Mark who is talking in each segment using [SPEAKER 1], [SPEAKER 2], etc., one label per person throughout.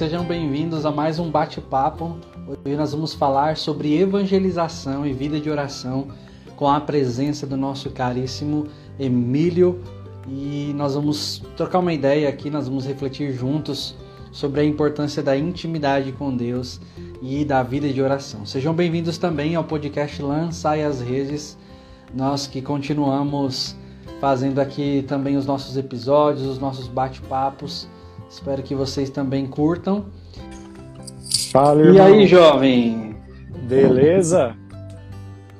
[SPEAKER 1] sejam bem-vindos a mais um bate-papo. Hoje nós vamos falar sobre evangelização e vida de oração com a presença do nosso caríssimo Emílio e nós vamos trocar uma ideia aqui, nós vamos refletir juntos sobre a importância da intimidade com Deus e da vida de oração. Sejam bem-vindos também ao podcast Lançai as Redes, nós que continuamos fazendo aqui também os nossos episódios, os nossos bate-papos. Espero que vocês também curtam.
[SPEAKER 2] Fala,
[SPEAKER 1] irmão. E aí, jovem?
[SPEAKER 2] Beleza?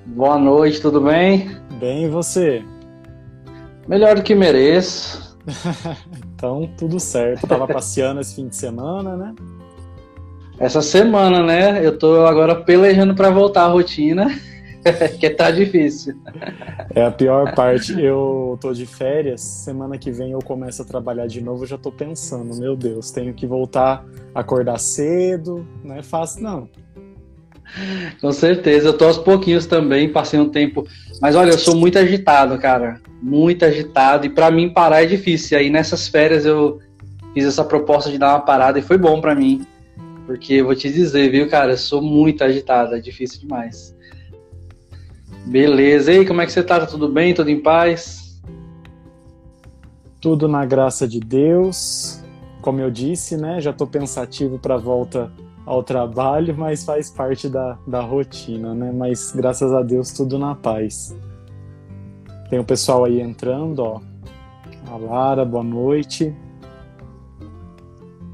[SPEAKER 1] Boa noite, tudo bem?
[SPEAKER 2] Bem, e você?
[SPEAKER 1] Melhor do que mereço.
[SPEAKER 2] então, tudo certo. Tava passeando esse fim de semana, né?
[SPEAKER 1] Essa semana, né? Eu tô agora pelejando para voltar à rotina. que tá difícil.
[SPEAKER 2] É a pior parte. Eu tô de férias, semana que vem eu começo a trabalhar de novo, já tô pensando, meu Deus, tenho que voltar a acordar cedo, não é fácil não.
[SPEAKER 1] Com certeza, eu tô aos pouquinhos também, passei um tempo. Mas olha, eu sou muito agitado, cara. Muito agitado. E para mim parar é difícil. E aí nessas férias eu fiz essa proposta de dar uma parada e foi bom para mim. Porque eu vou te dizer, viu, cara, eu sou muito agitado, é difícil demais. Beleza. E aí, como é que você tá? Tudo bem? Tudo em paz?
[SPEAKER 2] Tudo na graça de Deus. Como eu disse, né? Já tô pensativo para volta ao trabalho, mas faz parte da, da rotina, né? Mas graças a Deus tudo na paz. Tem o pessoal aí entrando, ó. A Lara, boa noite.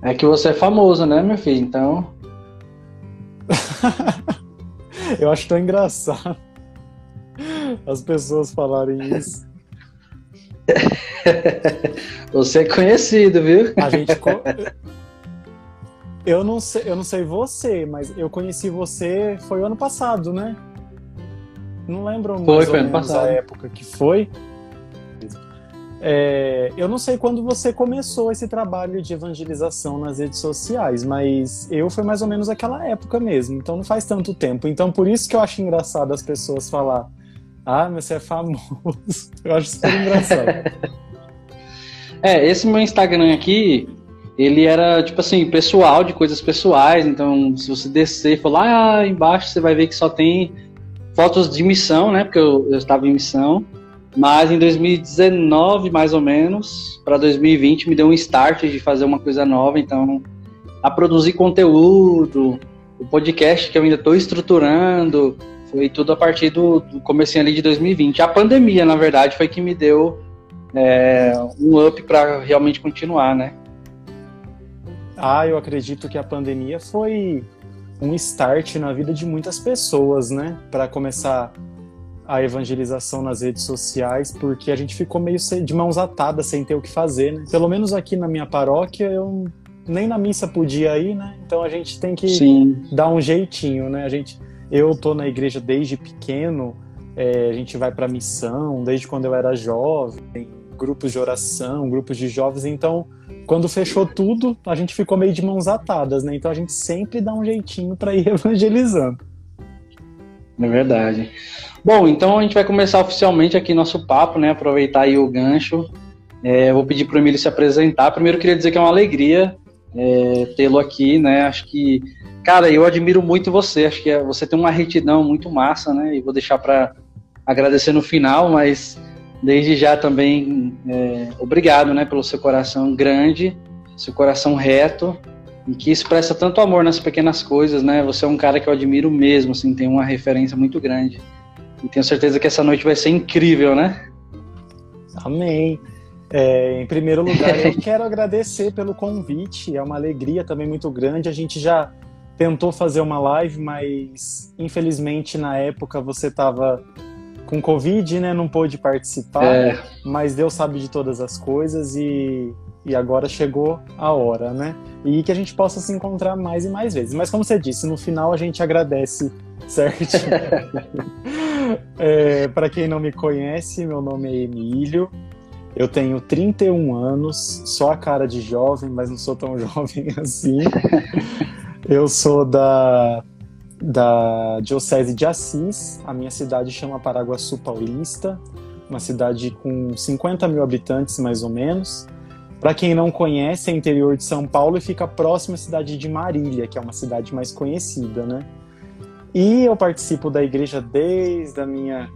[SPEAKER 1] É que você é famoso, né, meu filho? Então.
[SPEAKER 2] eu acho tão engraçado as pessoas falarem isso.
[SPEAKER 1] Você é conhecido, viu?
[SPEAKER 2] A gente. Eu não sei, eu não sei você, mas eu conheci você foi o ano passado, né? Não lembro mais
[SPEAKER 1] foi, foi ano passado.
[SPEAKER 2] a época que foi. É, eu não sei quando você começou esse trabalho de evangelização nas redes sociais, mas eu foi mais ou menos aquela época mesmo, então não faz tanto tempo. Então por isso que eu acho engraçado as pessoas falar ah, mas você é famoso. Eu acho super engraçado.
[SPEAKER 1] é, esse meu Instagram aqui, ele era, tipo assim, pessoal, de coisas pessoais. Então, se você descer e for lá embaixo, você vai ver que só tem fotos de missão, né? Porque eu, eu estava em missão. Mas em 2019, mais ou menos, para 2020, me deu um start de fazer uma coisa nova. Então, a produzir conteúdo, o podcast que eu ainda estou estruturando, foi tudo a partir do, do comecinho ali de 2020. A pandemia, na verdade, foi que me deu é, um up para realmente continuar, né?
[SPEAKER 2] Ah, eu acredito que a pandemia foi um start na vida de muitas pessoas, né? Para começar a evangelização nas redes sociais, porque a gente ficou meio de mãos atadas, sem ter o que fazer, né? Pelo menos aqui na minha paróquia, eu nem na missa podia ir, né? Então a gente tem que Sim. dar um jeitinho, né? A gente eu tô na igreja desde pequeno, é, a gente vai para missão desde quando eu era jovem, grupos de oração, grupos de jovens. Então, quando fechou tudo, a gente ficou meio de mãos atadas, né? Então a gente sempre dá um jeitinho para ir evangelizando.
[SPEAKER 1] É verdade. Bom, então a gente vai começar oficialmente aqui nosso papo, né? Aproveitar aí o gancho. É, vou pedir para o Emílio se apresentar. Primeiro, queria dizer que é uma alegria é, tê-lo aqui, né? Acho que Cara, eu admiro muito você. Acho que é, você tem uma retidão muito massa, né? E vou deixar para agradecer no final, mas desde já também é, obrigado, né, pelo seu coração grande, seu coração reto e que expressa tanto amor nas pequenas coisas, né? Você é um cara que eu admiro mesmo, assim, tem uma referência muito grande. E tenho certeza que essa noite vai ser incrível, né?
[SPEAKER 2] Amém. É, em primeiro lugar, eu quero agradecer pelo convite. É uma alegria também muito grande. A gente já tentou fazer uma live, mas infelizmente na época você estava com Covid, né? Não pôde participar, é. mas Deus sabe de todas as coisas e, e agora chegou a hora, né? E que a gente possa se encontrar mais e mais vezes. Mas como você disse, no final a gente agradece certo? é, Para quem não me conhece, meu nome é Emílio. Eu tenho 31 anos, só a cara de jovem, mas não sou tão jovem assim. Eu sou da, da Diocese de Assis, a minha cidade chama Paraguaçu Paulista, uma cidade com 50 mil habitantes mais ou menos. Para quem não conhece, é interior de São Paulo e fica próximo à cidade de Marília, que é uma cidade mais conhecida, né? E eu participo da igreja desde a minha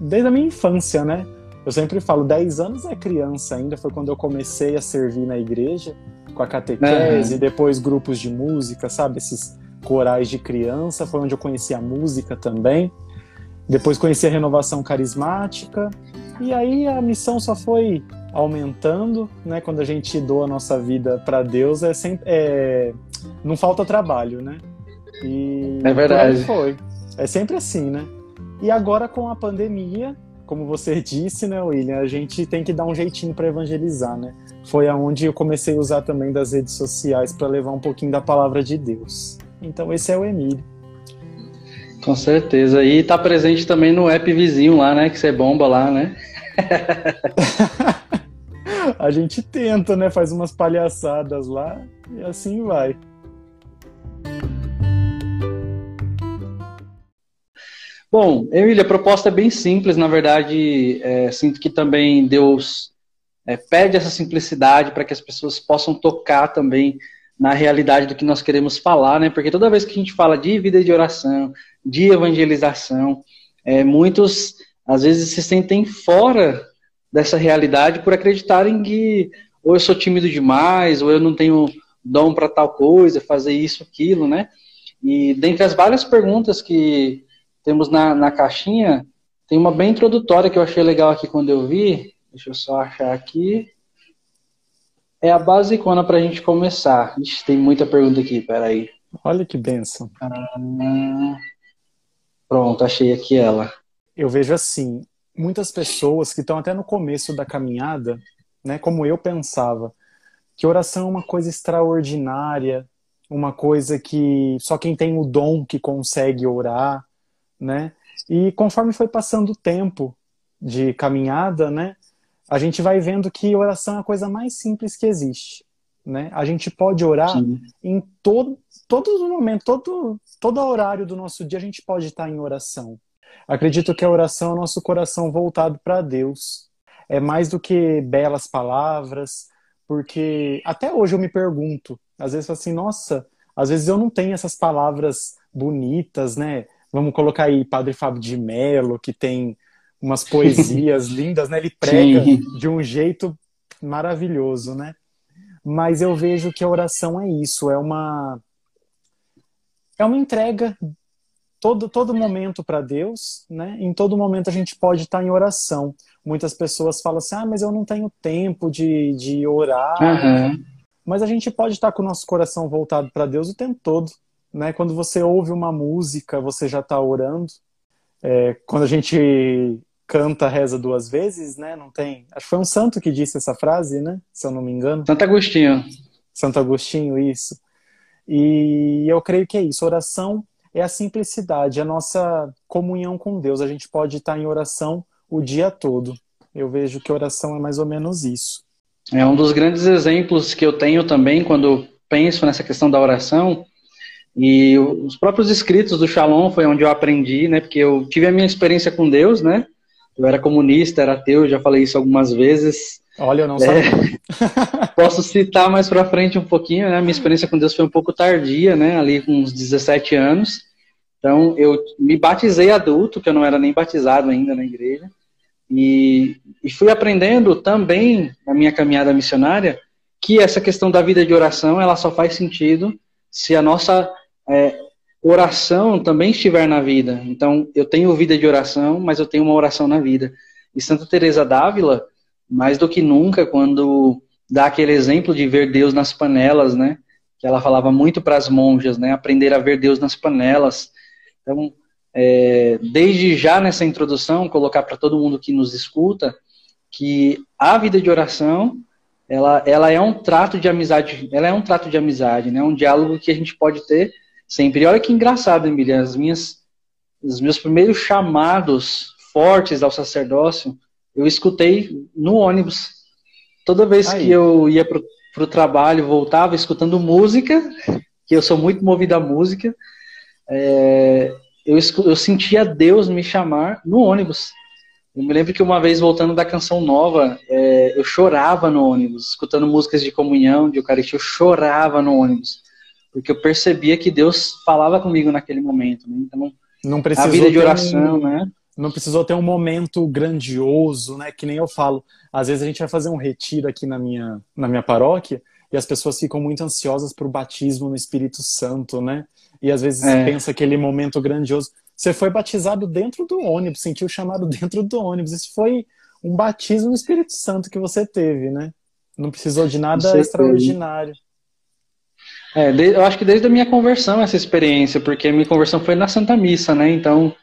[SPEAKER 2] desde a minha infância, né? Eu sempre falo, 10 anos é criança ainda, foi quando eu comecei a servir na igreja, com a catequese, uhum. depois grupos de música, sabe? Esses corais de criança, foi onde eu conheci a música também. Depois conheci a renovação carismática, e aí a missão só foi aumentando, né? Quando a gente doa a nossa vida para Deus, é sempre, é... não falta trabalho, né?
[SPEAKER 1] E é verdade.
[SPEAKER 2] Foi. É sempre assim, né? E agora com a pandemia, como você disse, né, William, a gente tem que dar um jeitinho para evangelizar, né? Foi aonde eu comecei a usar também das redes sociais para levar um pouquinho da palavra de Deus. Então esse é o Emílio.
[SPEAKER 1] Com certeza. E tá presente também no app vizinho lá, né? Que você bomba lá, né?
[SPEAKER 2] a gente tenta, né? Faz umas palhaçadas lá e assim vai.
[SPEAKER 1] Bom, Emília, a proposta é bem simples, na verdade, é, sinto que também Deus é, pede essa simplicidade para que as pessoas possam tocar também na realidade do que nós queremos falar, né? Porque toda vez que a gente fala de vida de oração, de evangelização, é, muitos às vezes se sentem fora dessa realidade por acreditarem que ou eu sou tímido demais, ou eu não tenho dom para tal coisa, fazer isso, aquilo, né? E dentre as várias perguntas que temos na, na caixinha, tem uma bem introdutória que eu achei legal aqui quando eu vi. Deixa eu só achar aqui. É a basicona para a gente começar. Ixi, tem muita pergunta aqui, peraí.
[SPEAKER 2] Olha que benção.
[SPEAKER 1] Ah, pronto, achei aqui ela.
[SPEAKER 2] Eu vejo assim, muitas pessoas que estão até no começo da caminhada, né, como eu pensava, que oração é uma coisa extraordinária, uma coisa que só quem tem o dom que consegue orar, né? E conforme foi passando o tempo de caminhada, né, a gente vai vendo que oração é a coisa mais simples que existe, né? A gente pode orar Sim. em todo todo momento, todo todo horário do nosso dia a gente pode estar em oração. Acredito que a oração é o nosso coração voltado para Deus. É mais do que belas palavras, porque até hoje eu me pergunto, às vezes assim, nossa, às vezes eu não tenho essas palavras bonitas, né? Vamos colocar aí Padre Fábio de Mello, que tem umas poesias lindas, né? Ele prega Sim. de um jeito maravilhoso, né? Mas eu vejo que a oração é isso, é uma é uma entrega todo, todo momento para Deus, né? Em todo momento a gente pode estar em oração. Muitas pessoas falam assim, ah, mas eu não tenho tempo de, de orar. Uhum. Mas a gente pode estar com o nosso coração voltado para Deus o tempo todo. Né? Quando você ouve uma música, você já está orando. É, quando a gente canta reza duas vezes, né? Não tem. Acho que foi um santo que disse essa frase, né? Se eu não me engano.
[SPEAKER 1] Santo Agostinho.
[SPEAKER 2] Santo Agostinho, isso. E eu creio que é isso. Oração é a simplicidade, a nossa comunhão com Deus. A gente pode estar em oração o dia todo. Eu vejo que oração é mais ou menos isso.
[SPEAKER 1] É um dos grandes exemplos que eu tenho também quando penso nessa questão da oração. E os próprios escritos do Shalom foi onde eu aprendi, né? Porque eu tive a minha experiência com Deus, né? Eu era comunista, era ateu, já falei isso algumas vezes.
[SPEAKER 2] Olha, eu não é,
[SPEAKER 1] Posso citar mais para frente um pouquinho, né? Minha experiência com Deus foi um pouco tardia, né? Ali com uns 17 anos. Então, eu me batizei adulto, que eu não era nem batizado ainda na igreja. E, e fui aprendendo também, na minha caminhada missionária, que essa questão da vida de oração, ela só faz sentido se a nossa é, oração também estiver na vida. Então, eu tenho vida de oração, mas eu tenho uma oração na vida. E Santa Teresa d'Ávila, mais do que nunca, quando dá aquele exemplo de ver Deus nas panelas, né? Que ela falava muito para as monjas, né? Aprender a ver Deus nas panelas. Então, é, desde já nessa introdução, colocar para todo mundo que nos escuta que a vida de oração ela, ela é um trato de amizade, ela é um trato de amizade, né? Um diálogo que a gente pode ter sempre. E olha que engraçado, Emília, as minhas, os meus primeiros chamados fortes ao sacerdócio, eu escutei no ônibus. Toda vez Aí. que eu ia para o trabalho, voltava escutando música, que eu sou muito movido à música, é, eu, eu sentia Deus me chamar no ônibus. Eu me lembro que uma vez, voltando da canção nova, é, eu chorava no ônibus, escutando músicas de comunhão, de Eucaristia, eu chorava no ônibus, porque eu percebia que Deus falava comigo naquele momento. Né? Então,
[SPEAKER 2] não a vida de oração, um, né? Não precisou ter um momento grandioso, né? Que nem eu falo. Às vezes a gente vai fazer um retiro aqui na minha, na minha paróquia e as pessoas ficam muito ansiosas para o batismo no Espírito Santo, né? E às vezes é. pensa aquele momento grandioso. Você foi batizado dentro do ônibus, sentiu o chamado dentro do ônibus. Isso foi um batismo no Espírito Santo que você teve, né? Não precisou de nada extraordinário.
[SPEAKER 1] É, eu acho que desde a minha conversão essa experiência, porque a minha conversão foi na Santa Missa, né? Então,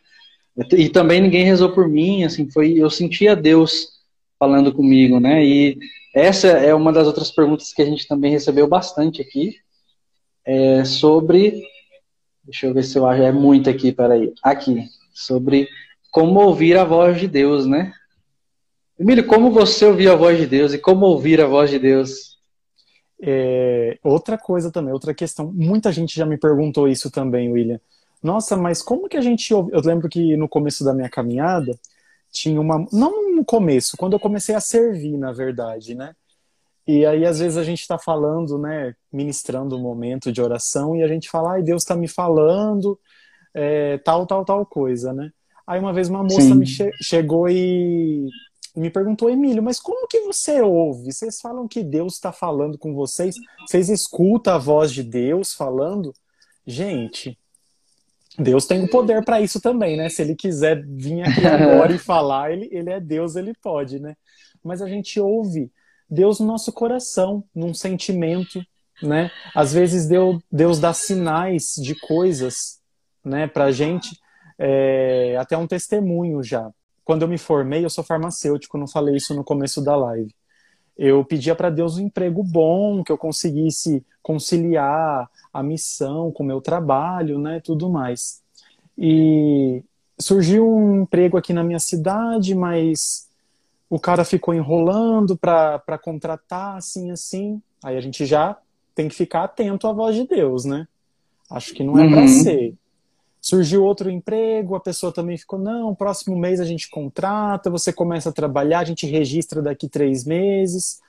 [SPEAKER 1] e também ninguém rezou por mim, assim, foi eu sentia Deus falando comigo, né? E essa é uma das outras perguntas que a gente também recebeu bastante aqui, é sobre Deixa eu ver se eu acho. É muito aqui, peraí. Aqui. Sobre como ouvir a voz de Deus, né? Emílio, como você ouvir a voz de Deus e como ouvir a voz de Deus?
[SPEAKER 2] É, outra coisa também, outra questão. Muita gente já me perguntou isso também, William. Nossa, mas como que a gente ouve? Eu lembro que no começo da minha caminhada tinha uma. Não no começo, quando eu comecei a servir, na verdade, né? E aí, às vezes, a gente está falando, né, ministrando um momento de oração, e a gente fala, ai, Deus está me falando, é, tal, tal, tal coisa, né? Aí, uma vez, uma moça Sim. me che chegou e me perguntou, Emílio, mas como que você ouve? Vocês falam que Deus está falando com vocês? Vocês escutam a voz de Deus falando? Gente, Deus tem o poder para isso também, né? Se ele quiser vir aqui agora e falar, ele, ele é Deus, ele pode, né? Mas a gente ouve Deus no nosso coração, num sentimento, né? Às vezes Deus, Deus dá sinais de coisas, né, pra gente, é, até um testemunho já. Quando eu me formei, eu sou farmacêutico, não falei isso no começo da live. Eu pedia para Deus um emprego bom, que eu conseguisse conciliar a missão com o meu trabalho, né, tudo mais. E surgiu um emprego aqui na minha cidade, mas o cara ficou enrolando para contratar, assim, assim. Aí a gente já tem que ficar atento à voz de Deus, né? Acho que não é uhum. para ser. Surgiu outro emprego, a pessoa também ficou, não, próximo mês a gente contrata, você começa a trabalhar, a gente registra daqui três meses,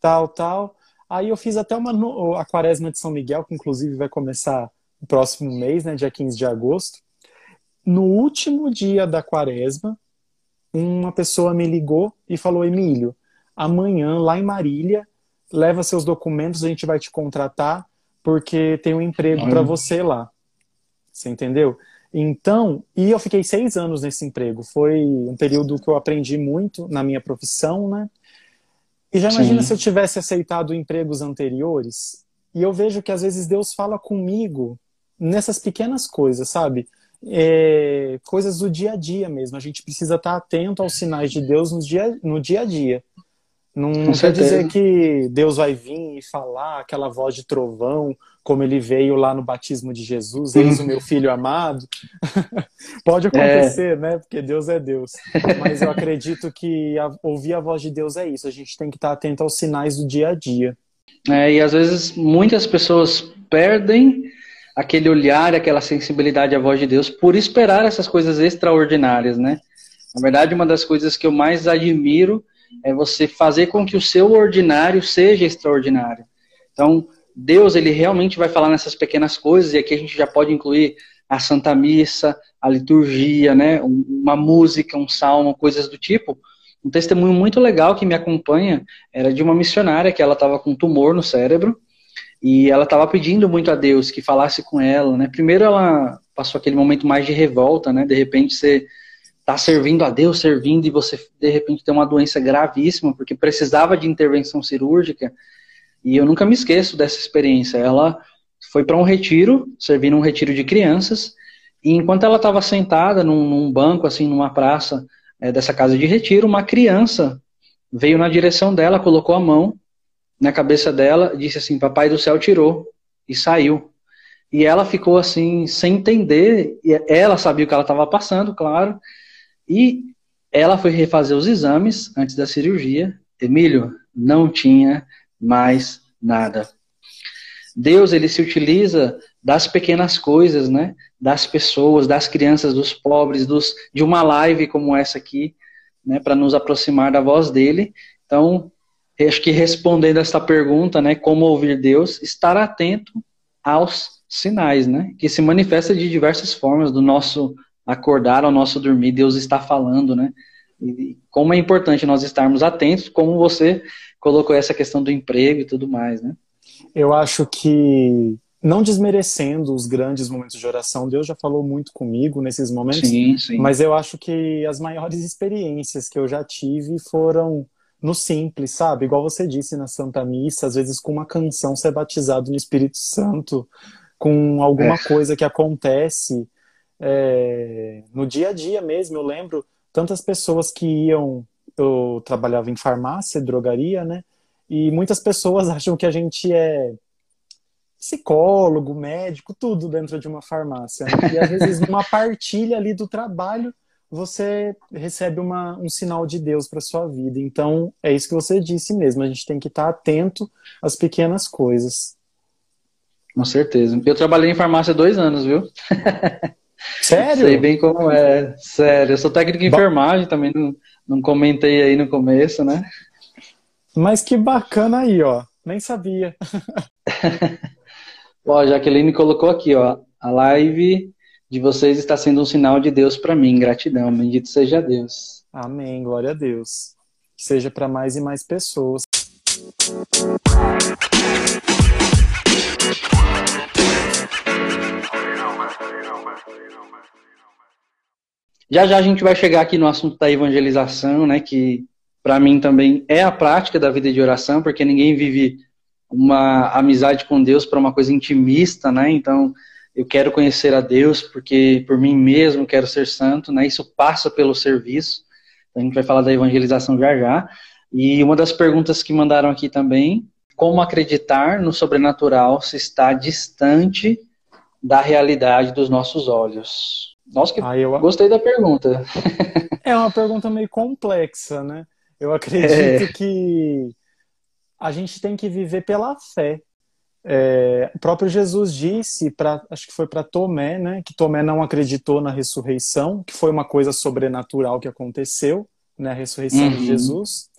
[SPEAKER 2] tal, tal. Aí eu fiz até uma a quaresma de São Miguel, que inclusive vai começar no próximo mês, né, dia 15 de agosto. No último dia da quaresma, uma pessoa me ligou e falou: Emílio, amanhã lá em Marília, leva seus documentos, a gente vai te contratar porque tem um emprego para você lá. Você entendeu? Então, e eu fiquei seis anos nesse emprego. Foi um período que eu aprendi muito na minha profissão, né? E já imagina Sim. se eu tivesse aceitado empregos anteriores. E eu vejo que às vezes Deus fala comigo nessas pequenas coisas, sabe? é, coisas do dia a dia mesmo. A gente precisa estar atento aos sinais de Deus no dia, no dia a dia. Não Com quer certeza. dizer que Deus vai vir e falar aquela voz de trovão, como ele veio lá no batismo de Jesus, eis o meu filho amado. Pode acontecer, é. né? Porque Deus é Deus. Mas eu acredito que a, ouvir a voz de Deus é isso. A gente tem que estar atento aos sinais do dia a dia.
[SPEAKER 1] É, e às vezes muitas pessoas perdem aquele olhar, aquela sensibilidade à voz de Deus por esperar essas coisas extraordinárias, né? Na verdade, uma das coisas que eu mais admiro é você fazer com que o seu ordinário seja extraordinário. Então, Deus, ele realmente vai falar nessas pequenas coisas, e aqui a gente já pode incluir a Santa Missa, a liturgia, né? Uma música, um salmo, coisas do tipo. Um testemunho muito legal que me acompanha era de uma missionária que ela estava com tumor no cérebro, e ela estava pedindo muito a Deus que falasse com ela, né? Primeiro ela passou aquele momento mais de revolta, né? De repente você tá servindo a Deus, servindo e você de repente tem uma doença gravíssima porque precisava de intervenção cirúrgica. E eu nunca me esqueço dessa experiência. Ela foi para um retiro, servindo um retiro de crianças, e enquanto ela estava sentada num, num, banco assim numa praça é, dessa casa de retiro, uma criança veio na direção dela, colocou a mão na cabeça dela, disse assim: Papai do céu tirou e saiu. E ela ficou assim, sem entender. E ela sabia o que ela estava passando, claro. E ela foi refazer os exames antes da cirurgia. Emílio, não tinha mais nada. Deus, ele se utiliza das pequenas coisas, né? Das pessoas, das crianças, dos pobres, dos, de uma live como essa aqui, né, para nos aproximar da voz dele. Então, acho que respondendo essa pergunta, né, como ouvir Deus, estar atento aos sinais, né, que se manifesta de diversas formas, do nosso acordar ao nosso dormir, Deus está falando, né, e como é importante nós estarmos atentos, como você colocou essa questão do emprego e tudo mais, né.
[SPEAKER 2] Eu acho que não desmerecendo os grandes momentos de oração, Deus já falou muito comigo nesses momentos,
[SPEAKER 1] sim, sim.
[SPEAKER 2] mas eu acho que as maiores experiências que eu já tive foram no simples, sabe? Igual você disse na Santa Missa, às vezes com uma canção ser batizado no Espírito Santo, com alguma é. coisa que acontece é, no dia a dia mesmo. Eu lembro tantas pessoas que iam, eu trabalhava em farmácia, drogaria, né? E muitas pessoas acham que a gente é psicólogo, médico, tudo dentro de uma farmácia. Né? E às vezes numa partilha ali do trabalho você recebe uma, um sinal de Deus para sua vida. Então é isso que você disse mesmo. A gente tem que estar atento às pequenas coisas.
[SPEAKER 1] Com certeza. Eu trabalhei em farmácia dois anos, viu?
[SPEAKER 2] Sério?
[SPEAKER 1] Sei bem como é. Sério. Eu sou técnico em enfermagem, também não, não comentei aí no começo, né?
[SPEAKER 2] Mas que bacana aí, ó. Nem sabia.
[SPEAKER 1] Ó, a Jaqueline colocou aqui, ó, a live de vocês está sendo um sinal de Deus para mim. Gratidão, bendito seja Deus.
[SPEAKER 2] Amém, glória a Deus. Que seja para mais e mais pessoas.
[SPEAKER 1] Já já a gente vai chegar aqui no assunto da evangelização, né, que para mim também é a prática da vida de oração, porque ninguém vive uma amizade com Deus para uma coisa intimista, né? Então, eu quero conhecer a Deus porque por mim mesmo quero ser santo, né? Isso passa pelo serviço. A gente vai falar da evangelização já já. E uma das perguntas que mandaram aqui também, como acreditar no sobrenatural se está distante da realidade dos nossos olhos? Nossa, que ah, eu... gostei da pergunta.
[SPEAKER 2] É uma pergunta meio complexa, né? Eu acredito é... que a gente tem que viver pela fé. É, o próprio Jesus disse, pra, acho que foi para Tomé, né, que Tomé não acreditou na ressurreição, que foi uma coisa sobrenatural que aconteceu, né, a ressurreição uhum. de Jesus.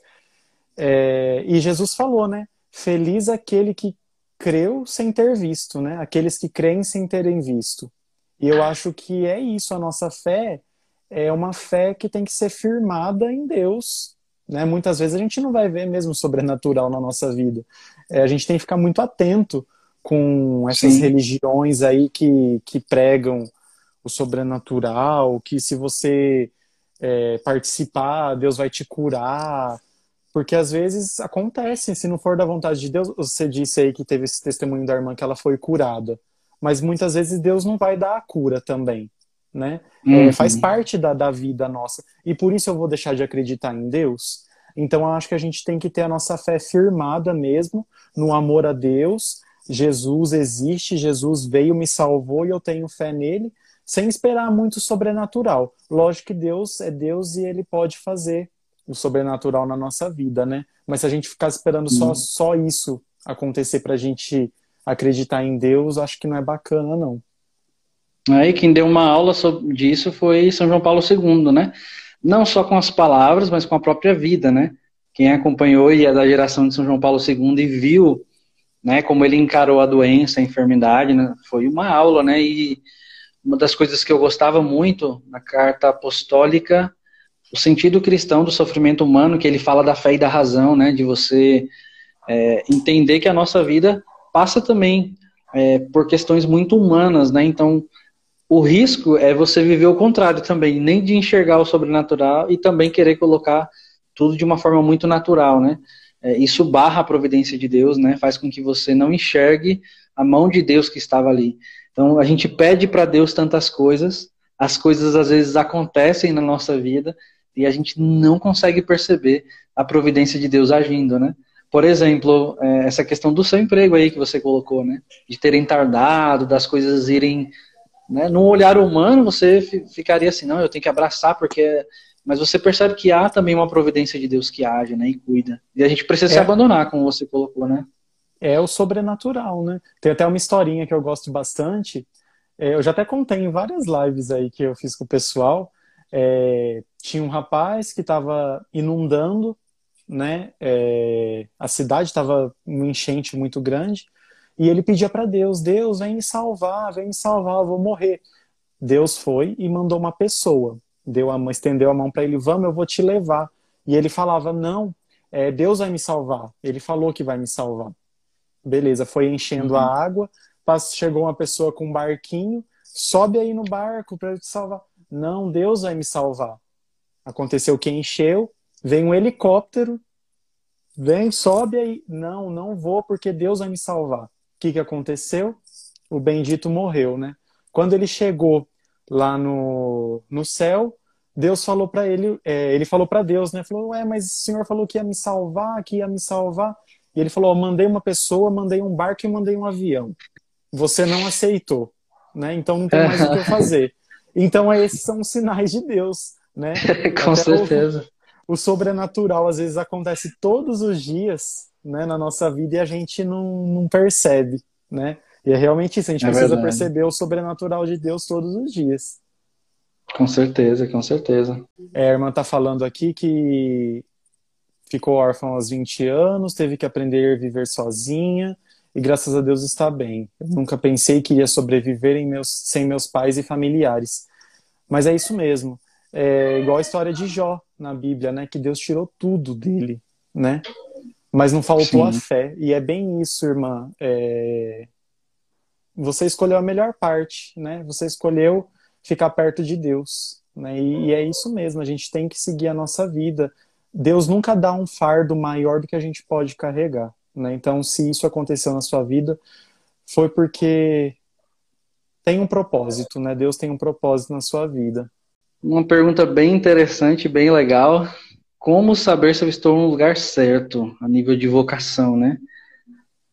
[SPEAKER 2] É, e Jesus falou, né, feliz aquele que creu sem ter visto, né, aqueles que creem sem terem visto. E eu acho que é isso, a nossa fé é uma fé que tem que ser firmada em Deus, né? Muitas vezes a gente não vai ver mesmo sobrenatural na nossa vida. É, a gente tem que ficar muito atento com essas Sim. religiões aí que, que pregam o sobrenatural, que se você é, participar, Deus vai te curar. Porque às vezes acontece, se não for da vontade de Deus, você disse aí que teve esse testemunho da irmã que ela foi curada. Mas muitas vezes Deus não vai dar a cura também né? É, uhum. É, faz parte da, da vida nossa. E por isso eu vou deixar de acreditar em Deus. Então eu acho que a gente tem que ter a nossa fé firmada mesmo no amor a Deus. Jesus existe, Jesus veio, me salvou e eu tenho fé nele, sem esperar muito sobrenatural. Lógico que Deus é Deus e ele pode fazer o sobrenatural na nossa vida, né? Mas se a gente ficar esperando só, uhum. só isso acontecer pra gente acreditar em Deus, acho que não é bacana, não.
[SPEAKER 1] Aí quem deu uma aula sobre disso foi São João Paulo II, né? Não só com as palavras, mas com a própria vida, né? Quem acompanhou e é da geração de São João Paulo II e viu, né, como ele encarou a doença, a enfermidade, né? Foi uma aula, né? E uma das coisas que eu gostava muito na carta apostólica, o sentido cristão do sofrimento humano, que ele fala da fé e da razão, né? De você é, entender que a nossa vida passa também é, por questões muito humanas, né? Então o risco é você viver o contrário também, nem de enxergar o sobrenatural e também querer colocar tudo de uma forma muito natural, né? É, isso barra a providência de Deus, né? Faz com que você não enxergue a mão de Deus que estava ali. Então a gente pede para Deus tantas coisas, as coisas às vezes acontecem na nossa vida e a gente não consegue perceber a providência de Deus agindo, né? Por exemplo, é, essa questão do seu emprego aí que você colocou, né? De terem tardado, das coisas irem né? Num olhar humano, você ficaria assim, não, eu tenho que abraçar, porque. Mas você percebe que há também uma providência de Deus que age, né? E cuida. E a gente precisa é. se abandonar, como você colocou, né?
[SPEAKER 2] É o sobrenatural, né? Tem até uma historinha que eu gosto bastante. É, eu já até contei em várias lives aí que eu fiz com o pessoal. é, tinha um rapaz que estava inundando, né? É, a cidade estava uma enchente muito grande e ele pedia para Deus: Deus, vem me salvar, vem me salvar, eu vou morrer. Deus foi e mandou uma pessoa, deu a mão, estendeu a mão para ele: Vamos, eu vou te levar. E ele falava: Não, é, Deus vai me salvar. Ele falou que vai me salvar. Beleza, foi enchendo uhum. a água, chegou uma pessoa com um barquinho, sobe aí no barco para te salvar. Não, Deus vai me salvar. Aconteceu que encheu, vem um helicóptero, vem, sobe aí. Não, não vou porque Deus vai me salvar. O que, que aconteceu? O bendito morreu, né? Quando ele chegou lá no, no céu, Deus falou para ele, é, ele falou para Deus, né? Falou, ué, mas o Senhor falou que ia me salvar, que ia me salvar. E ele falou, mandei uma pessoa, mandei um barco e mandei um avião. Você não aceitou, né? Então não tem mais o que eu fazer. Então esses são os sinais de Deus, né?
[SPEAKER 1] Com Até certeza.
[SPEAKER 2] O, o, sobrenatural às vezes acontece todos os dias, né, na nossa vida e a gente não, não percebe, né? E é realmente isso, a gente é precisa verdade. perceber o sobrenatural de Deus todos os dias.
[SPEAKER 1] Com certeza, com certeza.
[SPEAKER 2] É, a irmã tá falando aqui que ficou órfã aos 20 anos, teve que aprender a viver sozinha e graças a Deus está bem. Eu nunca pensei que ia sobreviver meus, sem meus pais e familiares. Mas é isso mesmo. É igual a história de Jó na Bíblia, né? Que Deus tirou tudo dele, né? Mas não faltou Sim. a fé. E é bem isso, irmã. É... Você escolheu a melhor parte, né? Você escolheu ficar perto de Deus. Né? E, e, é isso mesmo, a gente tem que seguir a nossa vida. Deus nunca dá um fardo maior do que a gente pode carregar. Né? Então, se isso aconteceu na sua vida, foi porque tem um propósito, né? Deus tem um propósito na sua vida.
[SPEAKER 1] Uma pergunta bem interessante, bem legal. Como saber se eu estou no lugar certo, a nível de vocação, né?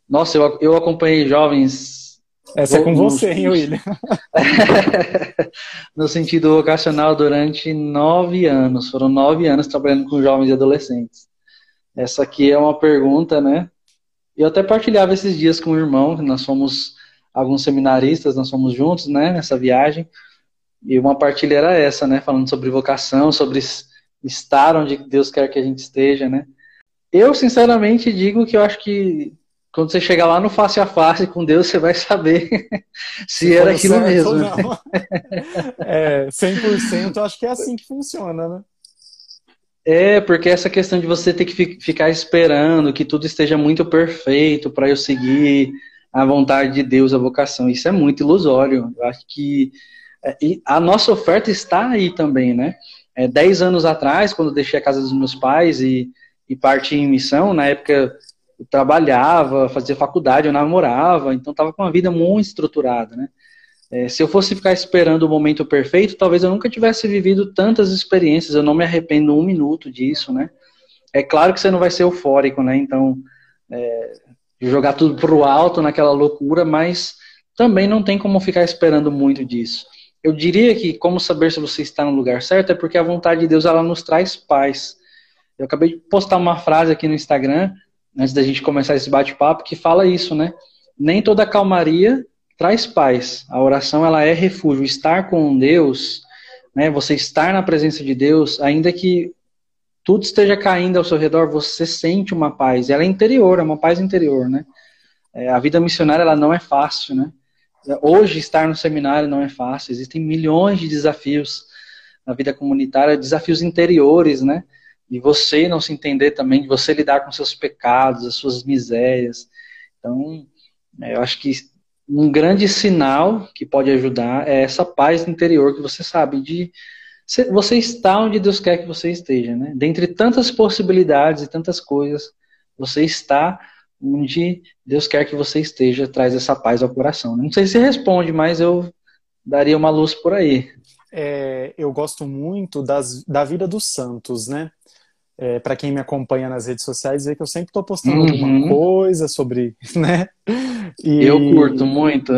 [SPEAKER 1] Nossa, eu, eu acompanhei jovens
[SPEAKER 2] essa é com você, hein, William?
[SPEAKER 1] no sentido vocacional, durante nove anos. Foram nove anos trabalhando com jovens e adolescentes. Essa aqui é uma pergunta, né? Eu até partilhava esses dias com o irmão, nós somos alguns seminaristas, nós fomos juntos, né, nessa viagem. E uma partilha era essa, né, falando sobre vocação, sobre estar onde Deus quer que a gente esteja, né? Eu, sinceramente, digo que eu acho que quando você chegar lá no face a face com Deus, você vai saber se, se era aquilo mesmo. Né?
[SPEAKER 2] é, 100% acho que é assim que funciona, né?
[SPEAKER 1] É, porque essa questão de você ter que ficar esperando que tudo esteja muito perfeito para eu seguir a vontade de Deus, a vocação, isso é muito ilusório. Eu acho que a nossa oferta está aí também, né? É, dez anos atrás, quando deixei a casa dos meus pais e, e parti em missão, na época eu trabalhava, fazia faculdade, eu namorava, então estava com uma vida muito estruturada, né? É, se eu fosse ficar esperando o momento perfeito, talvez eu nunca tivesse vivido tantas experiências. Eu não me arrependo um minuto disso, né? É claro que você não vai ser eufórico, né? Então, é, jogar tudo pro alto naquela loucura, mas também não tem como ficar esperando muito disso. Eu diria que como saber se você está no lugar certo é porque a vontade de Deus ela nos traz paz. Eu acabei de postar uma frase aqui no Instagram antes da gente começar esse bate-papo, que fala isso, né? Nem toda calmaria traz paz. A oração ela é refúgio. Estar com Deus, né? Você estar na presença de Deus, ainda que tudo esteja caindo ao seu redor, você sente uma paz. Ela é interior, é uma paz interior, né? É, a vida missionária ela não é fácil, né? Hoje estar no seminário não é fácil. Existem milhões de desafios na vida comunitária, desafios interiores, né? de você não se entender também, de você lidar com seus pecados, as suas misérias. Então, é, eu acho que um grande sinal que pode ajudar é essa paz interior que você sabe de você está onde Deus quer que você esteja, né? Dentre tantas possibilidades e tantas coisas, você está onde Deus quer que você esteja, traz essa paz ao coração. Não sei se responde, mas eu daria uma luz por aí.
[SPEAKER 2] É, eu gosto muito das, da vida dos santos, né? é, para quem me acompanha nas redes sociais, vê que eu sempre estou postando uhum. alguma coisa sobre, né?
[SPEAKER 1] E... Eu curto muito.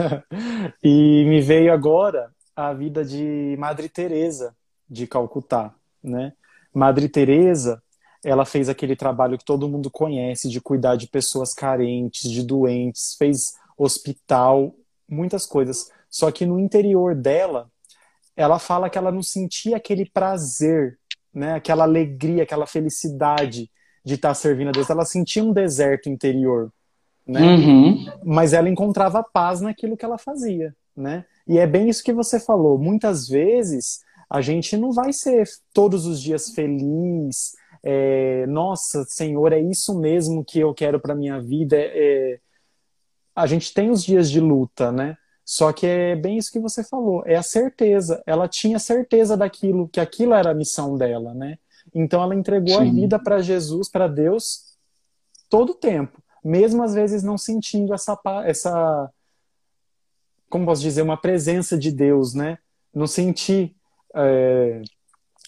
[SPEAKER 2] e me veio agora a vida de Madre Teresa de Calcutá, né? Madre Teresa, ela fez aquele trabalho que todo mundo conhece de cuidar de pessoas carentes, de doentes, fez hospital, muitas coisas. Só que no interior dela, ela fala que ela não sentia aquele prazer, né? Aquela alegria, aquela felicidade de estar servindo a Deus. Ela sentia um deserto interior, né?
[SPEAKER 1] Uhum.
[SPEAKER 2] Mas ela encontrava paz naquilo que ela fazia, né? E é bem isso que você falou. Muitas vezes a gente não vai ser todos os dias feliz. É, Nossa, Senhor, é isso mesmo que eu quero para minha vida. É, é... A gente tem os dias de luta, né? Só que é bem isso que você falou, é a certeza. Ela tinha certeza daquilo, que aquilo era a missão dela, né? Então ela entregou Sim. a vida para Jesus, para Deus, todo o tempo, mesmo às vezes não sentindo essa essa como posso dizer, uma presença de Deus, né? Não senti é...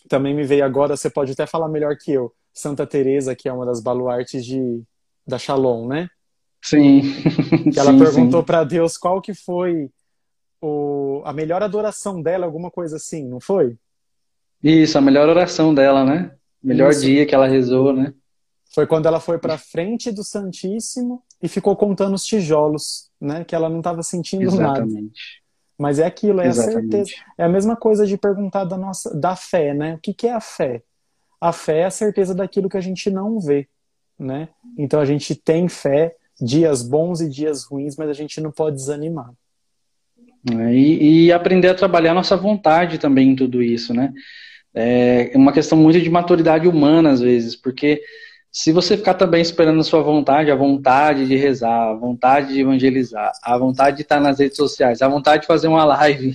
[SPEAKER 2] também me veio agora, você pode até falar melhor que eu, Santa Teresa, que é uma das baluartes de da Shalom, né?
[SPEAKER 1] Sim.
[SPEAKER 2] Que ela sim, perguntou para Deus qual que foi o, a melhor adoração dela, alguma coisa assim, não foi?
[SPEAKER 1] Isso, a melhor oração dela, né? Melhor Isso. dia que ela rezou, né?
[SPEAKER 2] Foi quando ela foi para frente do Santíssimo e ficou contando os tijolos, né? Que ela não estava sentindo
[SPEAKER 1] Exatamente.
[SPEAKER 2] nada. Mas é aquilo, é Exatamente. a certeza. É a mesma coisa de perguntar da nossa da fé, né? O que, que é a fé? A fé é a certeza daquilo que a gente não vê, né? Então a gente tem fé, dias bons e dias ruins, mas a gente não pode desanimar.
[SPEAKER 1] É, e, e, aprender a trabalhar nossa vontade também em tudo isso, né? É uma questão muito de maturidade humana, às vezes, porque se você ficar também esperando a sua vontade, a vontade de rezar, a vontade de evangelizar, a vontade de estar nas redes sociais, a vontade de fazer uma live.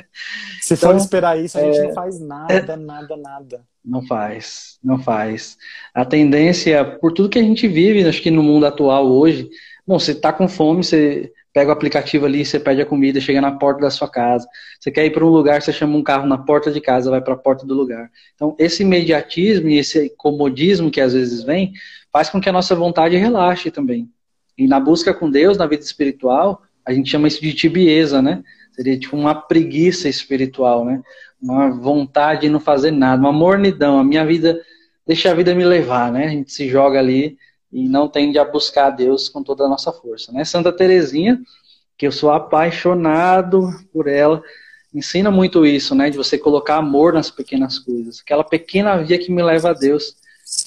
[SPEAKER 2] Se então, for esperar isso, a é... gente não faz nada, nada, nada.
[SPEAKER 1] Não faz, não faz. A tendência, por tudo que a gente vive, acho que no mundo atual hoje, bom, você está com fome, você pega o aplicativo ali, você pede a comida, chega na porta da sua casa. Você quer ir para um lugar, você chama um carro na porta de casa, vai para a porta do lugar. Então, esse imediatismo e esse comodismo que às vezes vem, faz com que a nossa vontade relaxe também. E na busca com Deus, na vida espiritual, a gente chama isso de tibieza, né? Seria tipo uma preguiça espiritual, né? Uma vontade de não fazer nada, uma mornidão. A minha vida, deixa a vida me levar, né? A gente se joga ali e não tende a buscar a Deus com toda a nossa força. Né? Santa Teresinha, que eu sou apaixonado por ela, ensina muito isso, né? De você colocar amor nas pequenas coisas. Aquela pequena via que me leva a Deus,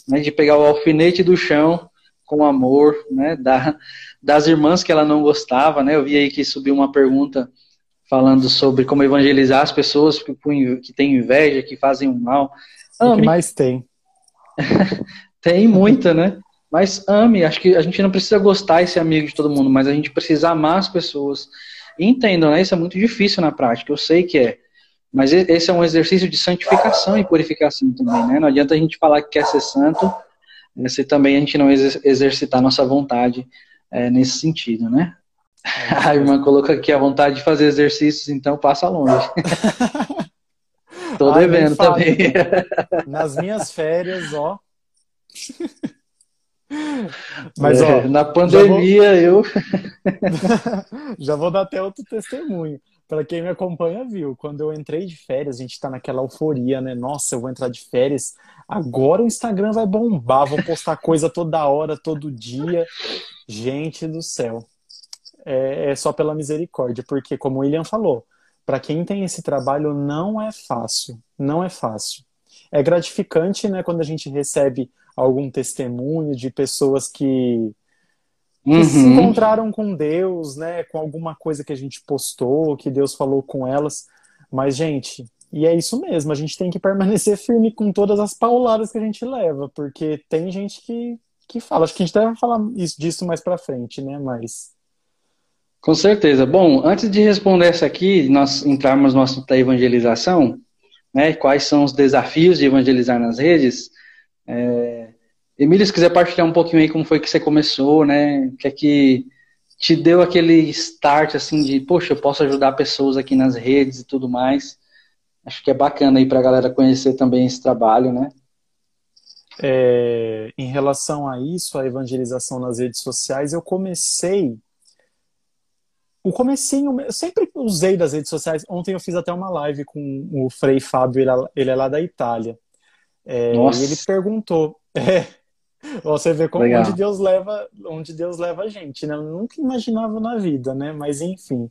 [SPEAKER 1] né? De pegar o alfinete do chão com amor, né? Da, das irmãs que ela não gostava, né? Eu vi aí que subiu uma pergunta falando sobre como evangelizar as pessoas que, que têm inveja, que fazem o mal.
[SPEAKER 2] O que mais tem?
[SPEAKER 1] tem muita, né? Mas ame, acho que a gente não precisa gostar e ser amigo de todo mundo, mas a gente precisa amar as pessoas. E entendam, né? Isso é muito difícil na prática, eu sei que é. Mas esse é um exercício de santificação e purificação também, né? Não adianta a gente falar que quer ser santo, eh, se também a gente não exercitar nossa vontade é, nesse sentido, né? A irmã colocou aqui a vontade de fazer exercícios, então passa longe. Tô devendo também.
[SPEAKER 2] Nas minhas férias, ó.
[SPEAKER 1] Mas, é, ó, na pandemia vou... eu.
[SPEAKER 2] já vou dar até outro testemunho. Para quem me acompanha, viu? Quando eu entrei de férias, a gente tá naquela euforia, né? Nossa, eu vou entrar de férias. Agora o Instagram vai bombar, vou postar coisa toda hora, todo dia. Gente do céu. É, é só pela misericórdia, porque, como o William falou, para quem tem esse trabalho não é fácil. Não é fácil. É gratificante, né, quando a gente recebe algum testemunho de pessoas que, que uhum. se encontraram com Deus, né? Com alguma coisa que a gente postou, que Deus falou com elas. Mas, gente, e é isso mesmo, a gente tem que permanecer firme com todas as pauladas que a gente leva, porque tem gente que, que fala. Acho que a gente deve falar isso, disso mais pra frente, né? Mas.
[SPEAKER 1] Com certeza. Bom, antes de responder essa aqui, nós entrarmos no assunto da evangelização, né? Quais são os desafios de evangelizar nas redes? É... Emílio, se quiser partilhar um pouquinho aí como foi que você começou, né? O que é que te deu aquele start, assim, de, poxa, eu posso ajudar pessoas aqui nas redes e tudo mais. Acho que é bacana aí para a galera conhecer também esse trabalho, né?
[SPEAKER 2] É, em relação a isso, a evangelização nas redes sociais, eu comecei. O comecinho, eu sempre usei das redes sociais. Ontem eu fiz até uma live com o Frei Fábio, ele é lá da Itália. É, e ele perguntou. É, você vê como onde Deus leva, onde Deus leva a gente, né? Eu nunca imaginava na vida, né? Mas enfim,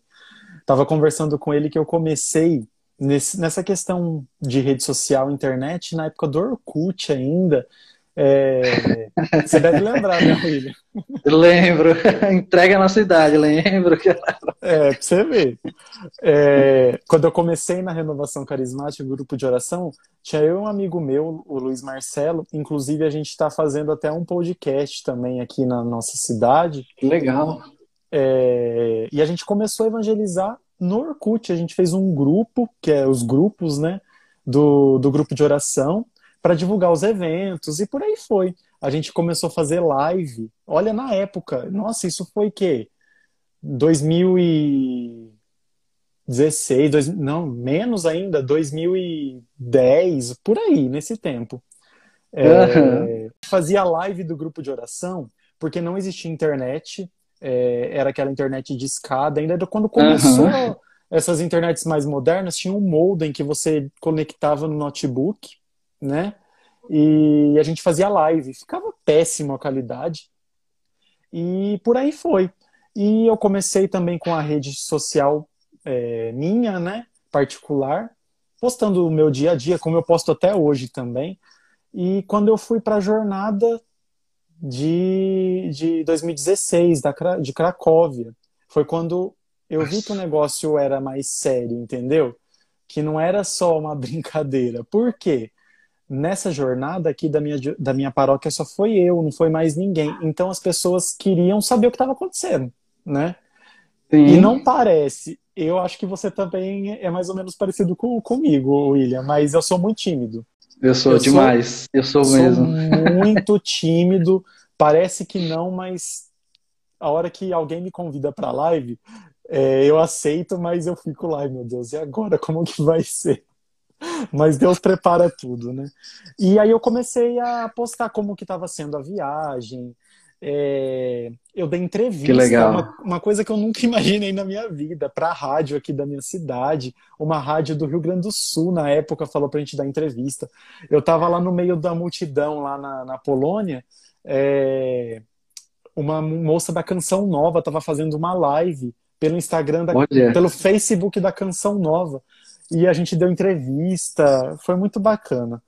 [SPEAKER 2] tava conversando com ele que eu comecei nesse, nessa questão de rede social, internet, na época do Orkut ainda, é... Você deve lembrar, né, William?
[SPEAKER 1] Lembro. Entrega a nossa idade, lembro.
[SPEAKER 2] É, pra você ver. É... Quando eu comecei na Renovação Carismática, grupo de oração, tinha eu e um amigo meu, o Luiz Marcelo. Inclusive, a gente está fazendo até um podcast também aqui na nossa cidade.
[SPEAKER 1] Legal.
[SPEAKER 2] É... E a gente começou a evangelizar no Orkut. A gente fez um grupo, que é os grupos, né? Do, do grupo de oração para divulgar os eventos e por aí foi. A gente começou a fazer live. Olha, na época, nossa, isso foi que 2016, dois, não, menos ainda, 2010, por aí, nesse tempo. É, Fazia live do grupo de oração, porque não existia internet, é, era aquela internet de escada, ainda quando começou uhum. essas internets mais modernas, tinha um modem que você conectava no notebook, né? E a gente fazia live, ficava péssima a qualidade. E por aí foi. E eu comecei também com a rede social é, minha, né, particular, postando o meu dia a dia, como eu posto até hoje também. E quando eu fui para a jornada de, de 2016, da, de Cracóvia, foi quando eu vi que o negócio era mais sério, entendeu? Que não era só uma brincadeira. Por quê? Nessa jornada aqui da minha, da minha paróquia só foi eu, não foi mais ninguém. Então as pessoas queriam saber o que estava acontecendo, né? Sim. E não parece. Eu acho que você também é mais ou menos parecido com, comigo, William, mas eu sou muito tímido.
[SPEAKER 1] Eu sou eu demais. Sou, eu sou, sou mesmo.
[SPEAKER 2] muito tímido. Parece que não, mas a hora que alguém me convida para live, é, eu aceito, mas eu fico lá, meu Deus, e agora como que vai ser? Mas Deus prepara tudo, né? E aí eu comecei a postar como que estava sendo a viagem. É... eu dei entrevista,
[SPEAKER 1] que legal.
[SPEAKER 2] Uma, uma, coisa que eu nunca imaginei na minha vida, para a rádio aqui da minha cidade, uma rádio do Rio Grande do Sul, na época, falou para a gente dar entrevista. Eu estava lá no meio da multidão, lá na, na Polônia, é... uma moça da Canção Nova estava fazendo uma live pelo Instagram, da... pelo Facebook da Canção Nova e a gente deu entrevista, foi muito bacana.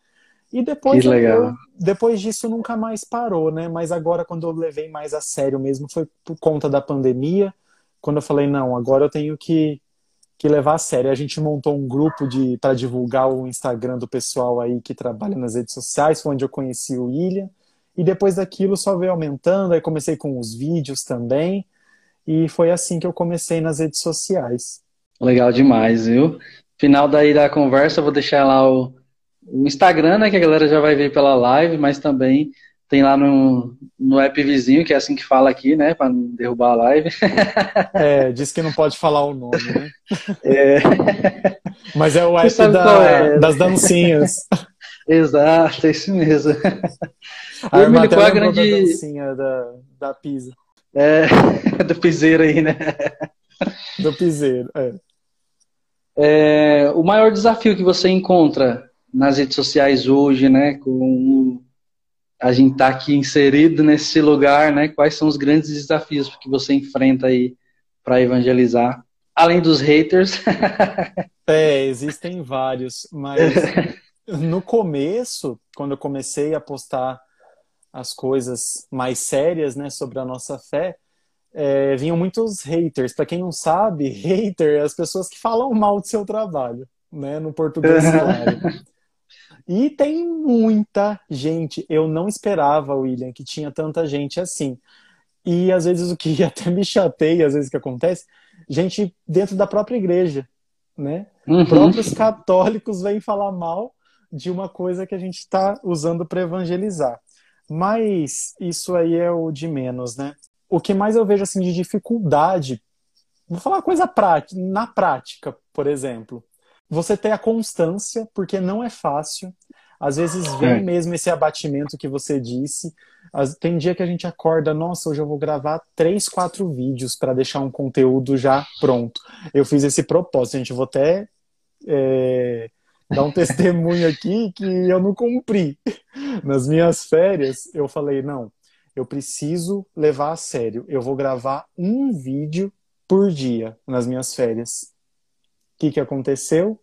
[SPEAKER 2] E depois, eu, depois disso nunca mais parou, né? Mas agora, quando eu levei mais a sério mesmo, foi por conta da pandemia. Quando eu falei, não, agora eu tenho que, que levar a sério. A gente montou um grupo de para divulgar o Instagram do pessoal aí que trabalha nas redes sociais, foi onde eu conheci o William. E depois daquilo só veio aumentando, aí comecei com os vídeos também. E foi assim que eu comecei nas redes sociais.
[SPEAKER 1] Legal demais, viu? Final daí da conversa, eu vou deixar lá o, o Instagram, né, que a galera já vai ver pela live, mas também tem lá no, no app vizinho, que é assim que fala aqui, né, para não derrubar a live.
[SPEAKER 2] É, diz que não pode falar o nome, né? É. Mas é o app da, é. das dancinhas.
[SPEAKER 1] Exato, é isso mesmo.
[SPEAKER 2] A irmã qual a grande da dancinha da, da Pisa.
[SPEAKER 1] É, do piseiro aí, né?
[SPEAKER 2] Do piseiro, é
[SPEAKER 1] é, o maior desafio que você encontra nas redes sociais hoje, né, com a gente estar tá aqui inserido nesse lugar, né, quais são os grandes desafios que você enfrenta aí para evangelizar, além dos haters?
[SPEAKER 2] é, existem vários, mas no começo, quando eu comecei a postar as coisas mais sérias, né, sobre a nossa fé, é, vinham muitos haters. Para quem não sabe, hater é as pessoas que falam mal do seu trabalho, né? No português claro. E tem muita gente. Eu não esperava, William, que tinha tanta gente assim. E às vezes o que até me chateia, às vezes que acontece, gente dentro da própria igreja, né? Uhum. Próprios católicos vêm falar mal de uma coisa que a gente está usando para evangelizar. Mas isso aí é o de menos, né? O que mais eu vejo assim de dificuldade, vou falar uma coisa prática, na prática, por exemplo, você ter a constância, porque não é fácil. Às vezes vem é. mesmo esse abatimento que você disse. Tem dia que a gente acorda, nossa, hoje eu vou gravar três, quatro vídeos para deixar um conteúdo já pronto. Eu fiz esse propósito, a gente vou até é, dar um testemunho aqui que eu não cumpri. Nas minhas férias, eu falei, não, eu preciso levar a sério. Eu vou gravar um vídeo por dia nas minhas férias. O que, que aconteceu?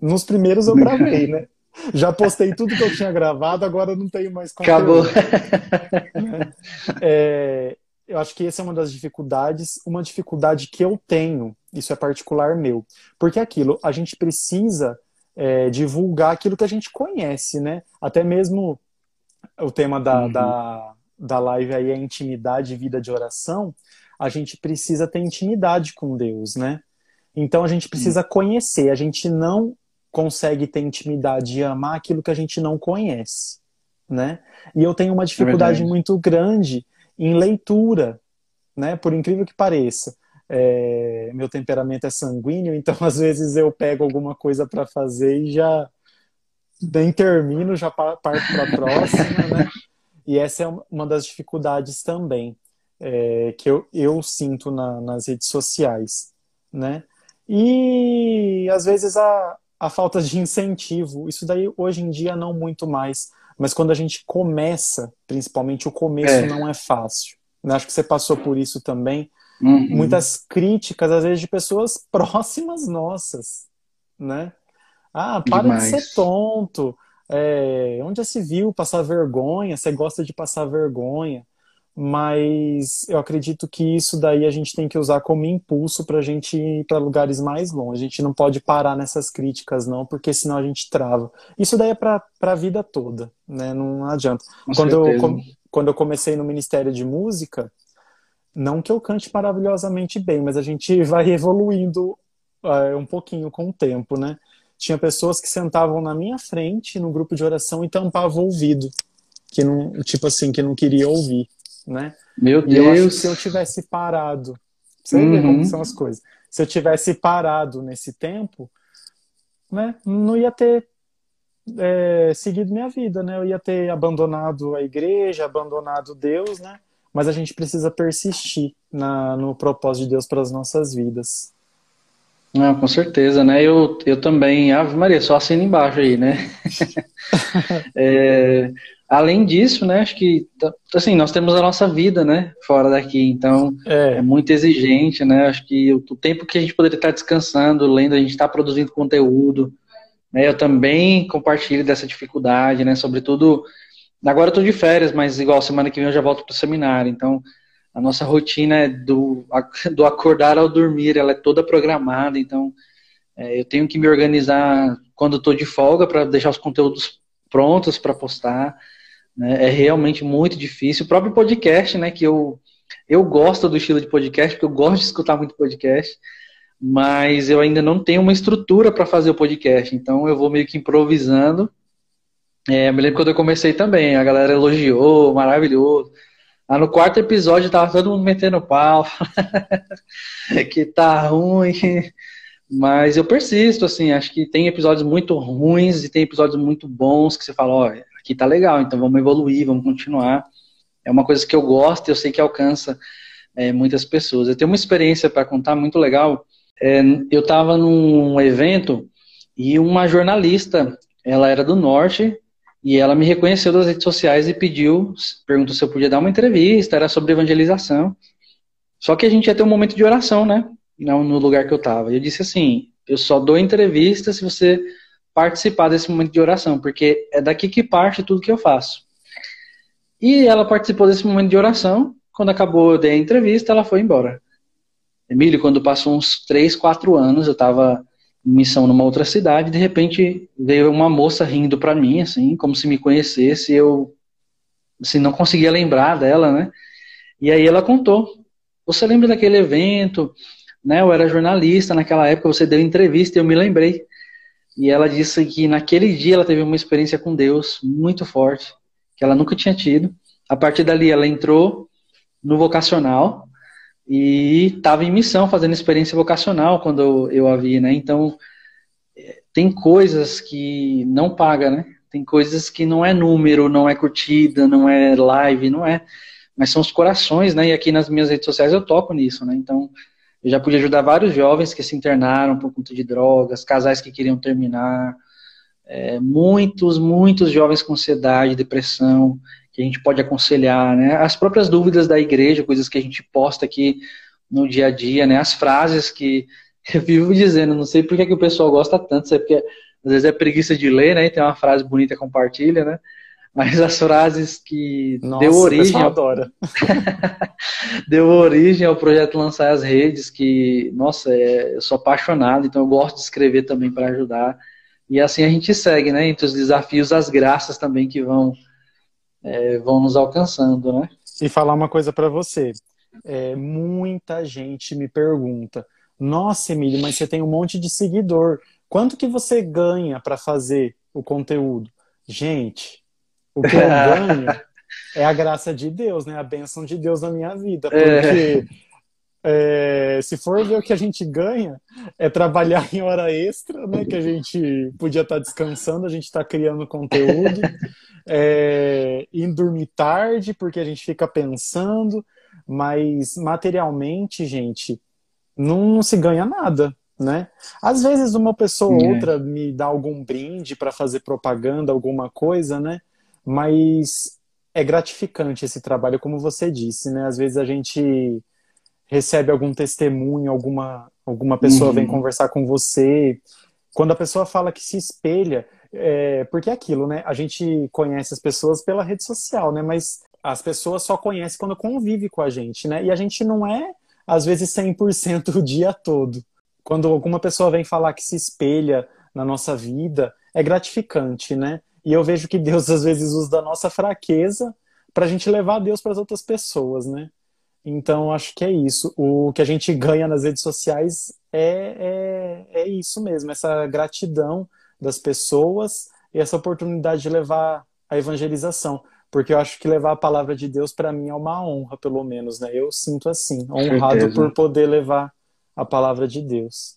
[SPEAKER 2] Nos primeiros eu gravei, né? Já postei tudo que eu tinha gravado, agora não tenho mais conteúdo. Acabou. é, eu acho que essa é uma das dificuldades, uma dificuldade que eu tenho, isso é particular meu. Porque é aquilo, a gente precisa é, divulgar aquilo que a gente conhece, né? Até mesmo o tema da, uhum. da, da live aí é intimidade e vida de oração, a gente precisa ter intimidade com Deus, né? Então a gente precisa conhecer, a gente não consegue ter intimidade e amar aquilo que a gente não conhece, né? E eu tenho uma dificuldade é muito grande em leitura, né? Por incrível que pareça. É, meu temperamento é sanguíneo, então às vezes eu pego alguma coisa para fazer e já nem termino, já parto para a próxima, né? E essa é uma das dificuldades também é, que eu, eu sinto na, nas redes sociais, né? E às vezes a, a falta de incentivo, isso daí hoje em dia não muito mais, mas quando a gente começa, principalmente o começo é. não é fácil. Né? Acho que você passou por isso também. Uhum. Muitas críticas, às vezes, de pessoas próximas nossas, né? Ah, para Demais. de ser tonto. É, onde já se viu passar vergonha? Você gosta de passar vergonha? mas eu acredito que isso daí a gente tem que usar como impulso para a gente ir para lugares mais longe. A gente não pode parar nessas críticas, não, porque senão a gente trava. Isso daí é para a vida toda, né? Não adianta. quando eu, quando eu comecei no Ministério de Música, não que eu cante maravilhosamente bem, mas a gente vai evoluindo é, um pouquinho com o tempo, né? Tinha pessoas que sentavam na minha frente no grupo de oração e tampavam o ouvido, que não, tipo assim, que não queria ouvir né?
[SPEAKER 1] Meu
[SPEAKER 2] e
[SPEAKER 1] Deus!
[SPEAKER 2] Eu acho que se eu tivesse parado, você uhum. vê como são as coisas. Se eu tivesse parado nesse tempo, né, não ia ter é, seguido minha vida, né? Eu ia ter abandonado a igreja, abandonado Deus, né? Mas a gente precisa persistir na, no propósito de Deus para as nossas vidas.
[SPEAKER 1] Não, com certeza, né? Eu, eu também, Ave Maria, só assino embaixo aí, né? é, além disso, né, acho que assim, nós temos a nossa vida, né, fora daqui, então é, é muito exigente, né? Acho que o, o, tempo que a gente poderia estar descansando, lendo, a gente está produzindo conteúdo, né? Eu também compartilho dessa dificuldade, né? Sobretudo agora eu tô de férias, mas igual semana que vem eu já volto para o seminário, então a nossa rotina é do, do acordar ao dormir, ela é toda programada, então é, eu tenho que me organizar quando estou de folga para deixar os conteúdos prontos para postar. Né? É realmente muito difícil. O próprio podcast, né? Que eu, eu gosto do estilo de podcast, porque eu gosto de escutar muito podcast, mas eu ainda não tenho uma estrutura para fazer o podcast. Então eu vou meio que improvisando. É, me lembro quando eu comecei também, a galera elogiou, maravilhoso. Ah, no quarto episódio tava todo mundo metendo pau, que tá ruim, mas eu persisto, assim, acho que tem episódios muito ruins e tem episódios muito bons que você fala, olha, aqui tá legal, então vamos evoluir, vamos continuar. É uma coisa que eu gosto e eu sei que alcança é, muitas pessoas. Eu tenho uma experiência para contar muito legal. É, eu estava num evento e uma jornalista, ela era do norte e ela me reconheceu das redes sociais e pediu, perguntou se eu podia dar uma entrevista, era sobre evangelização. Só que a gente ia ter um momento de oração, né? No lugar que eu estava. Eu disse assim: eu só dou entrevista se você participar desse momento de oração, porque é daqui que parte tudo que eu faço. E ela participou desse momento de oração. Quando acabou a entrevista, ela foi embora. Emílio, quando passou uns 3, 4 anos, eu estava missão numa outra cidade, de repente veio uma moça rindo para mim, assim, como se me conhecesse, eu assim, não conseguia lembrar dela, né? E aí ela contou: Você lembra daquele evento? Né, eu era jornalista naquela época, você deu entrevista e eu me lembrei. E ela disse que naquele dia ela teve uma experiência com Deus muito forte, que ela nunca tinha tido. A partir dali ela entrou no vocacional e estava em missão fazendo experiência vocacional quando eu, a vi, né? Então é, tem coisas que não paga, né? Tem coisas que não é número, não é curtida, não é live, não é, mas são os corações, né? E aqui nas minhas redes sociais eu toco nisso, né? Então eu já pude ajudar vários jovens que se internaram por conta de drogas, casais que queriam terminar, é, muitos, muitos jovens com ansiedade, depressão, que a gente pode aconselhar, né? As próprias dúvidas da igreja, coisas que a gente posta aqui no dia a dia, né? As frases que eu vivo dizendo, não sei por que, que o pessoal gosta tanto, sei porque às vezes é preguiça de ler, né? Tem uma frase bonita, compartilha, né? Mas as frases que
[SPEAKER 2] Nossa,
[SPEAKER 1] deu origem. Ao...
[SPEAKER 2] adora.
[SPEAKER 1] deu origem ao projeto Lançar as Redes, que, nossa, é... eu sou apaixonado, então eu gosto de escrever também para ajudar. E assim a gente segue, né? Entre os desafios, as graças também que vão, é, vão nos alcançando, né?
[SPEAKER 2] E falar uma coisa para você. É, muita gente me pergunta: Nossa, Emílio, mas você tem um monte de seguidor. Quanto que você ganha para fazer o conteúdo? Gente, o que eu ganho é a graça de Deus, né? A bênção de Deus na minha vida. É. Porque é, se for ver o que a gente ganha, é trabalhar em hora extra, né? Que a gente podia estar tá descansando, a gente está criando conteúdo. É, ir dormir tarde, porque a gente fica pensando, mas materialmente, gente, não, não se ganha nada né? Às vezes uma pessoa ou é. outra me dá algum brinde para fazer propaganda, alguma coisa, né? Mas é gratificante esse trabalho, como você disse, né? Às vezes a gente recebe algum testemunho, alguma alguma pessoa uhum. vem conversar com você. Quando a pessoa fala que se espelha, é, porque é aquilo, né? A gente conhece as pessoas pela rede social, né? Mas as pessoas só conhecem quando convive com a gente, né? E a gente não é, às vezes, 100% o dia todo quando alguma pessoa vem falar que se espelha na nossa vida, é gratificante, né? E eu vejo que Deus às vezes usa da nossa fraqueza para a gente levar Deus para as outras pessoas, né? Então acho que é isso. O que a gente ganha nas redes sociais é, é, é isso mesmo, essa gratidão das pessoas e essa oportunidade de levar a evangelização. Porque eu acho que levar a palavra de Deus para mim é uma honra, pelo menos, né? Eu sinto assim, honrado por poder levar a palavra de Deus.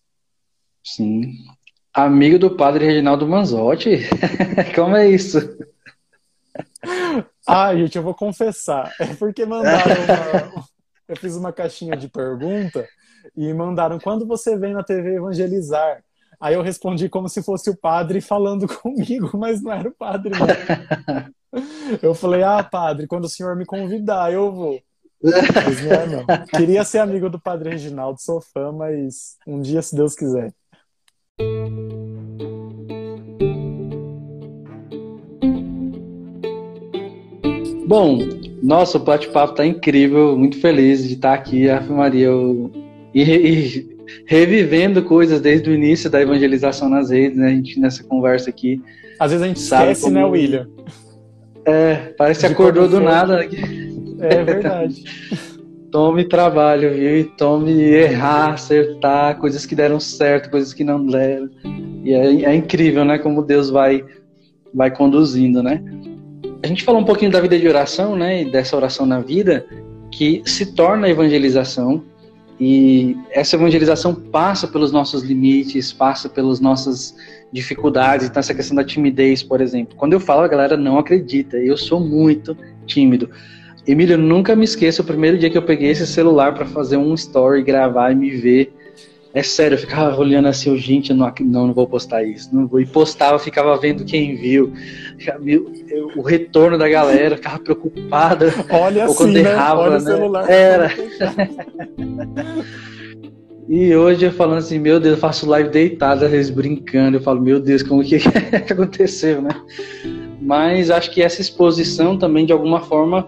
[SPEAKER 1] Sim. Amigo do padre Reginaldo Manzotti? Como é isso?
[SPEAKER 2] Ah, gente, eu vou confessar. É porque mandaram uma... Eu fiz uma caixinha de pergunta e mandaram quando você vem na TV evangelizar. Aí eu respondi como se fosse o padre falando comigo, mas não era o padre, não. Eu falei, ah, padre, quando o senhor me convidar, eu vou. Mas não é, não. Queria ser amigo do Padre Reginaldo, sou fã, mas um dia, se Deus quiser.
[SPEAKER 1] Bom, nossa, o bate-papo tá incrível, muito feliz de estar aqui, Ave Maria, eu... e, e, revivendo coisas desde o início da evangelização nas redes, né? A gente nessa conversa aqui.
[SPEAKER 2] Às vezes a gente esquece, como... né, William?
[SPEAKER 1] É, parece que acordou do nada.
[SPEAKER 2] É verdade.
[SPEAKER 1] tome trabalho, viu? E tome errar, acertar, coisas que deram certo, coisas que não deram. E é, é incrível, né? Como Deus vai, vai conduzindo, né? A gente falou um pouquinho da vida de oração, né? E dessa oração na vida, que se torna evangelização. E essa evangelização passa pelos nossos limites, passa pelas nossas dificuldades. Então, essa questão da timidez, por exemplo. Quando eu falo, a galera não acredita. Eu sou muito tímido. Emílio, nunca me esqueça o primeiro dia que eu peguei esse celular para fazer um story, gravar e me ver. É sério, eu ficava olhando assim, gente, não, não, não vou postar isso. Não vou. E postava, ficava vendo quem viu. O retorno da galera, ficava preocupada.
[SPEAKER 2] Olha
[SPEAKER 1] Ou
[SPEAKER 2] assim, né? errava, Olha né? o celular.
[SPEAKER 1] Era. e hoje eu falando assim, meu Deus, eu faço live deitado, às vezes brincando. Eu falo, meu Deus, como que, que aconteceu, né? Mas acho que essa exposição também, de alguma forma,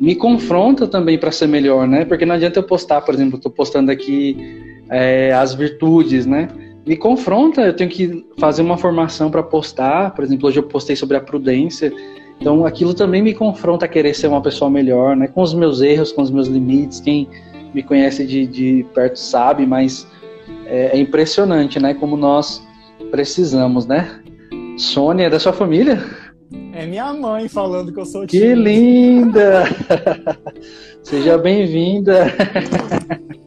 [SPEAKER 1] me confronta também para ser melhor, né? Porque não adianta eu postar, por exemplo, eu estou postando aqui é, as virtudes, né? Me confronta, eu tenho que fazer uma formação para postar, por exemplo, hoje eu postei sobre a prudência, então aquilo também me confronta a querer ser uma pessoa melhor, né? Com os meus erros, com os meus limites, quem me conhece de, de perto sabe, mas é, é impressionante, né? Como nós precisamos, né? Sônia, é da sua família?
[SPEAKER 2] É minha mãe falando que eu sou
[SPEAKER 1] tímido. Que linda! Seja bem-vinda!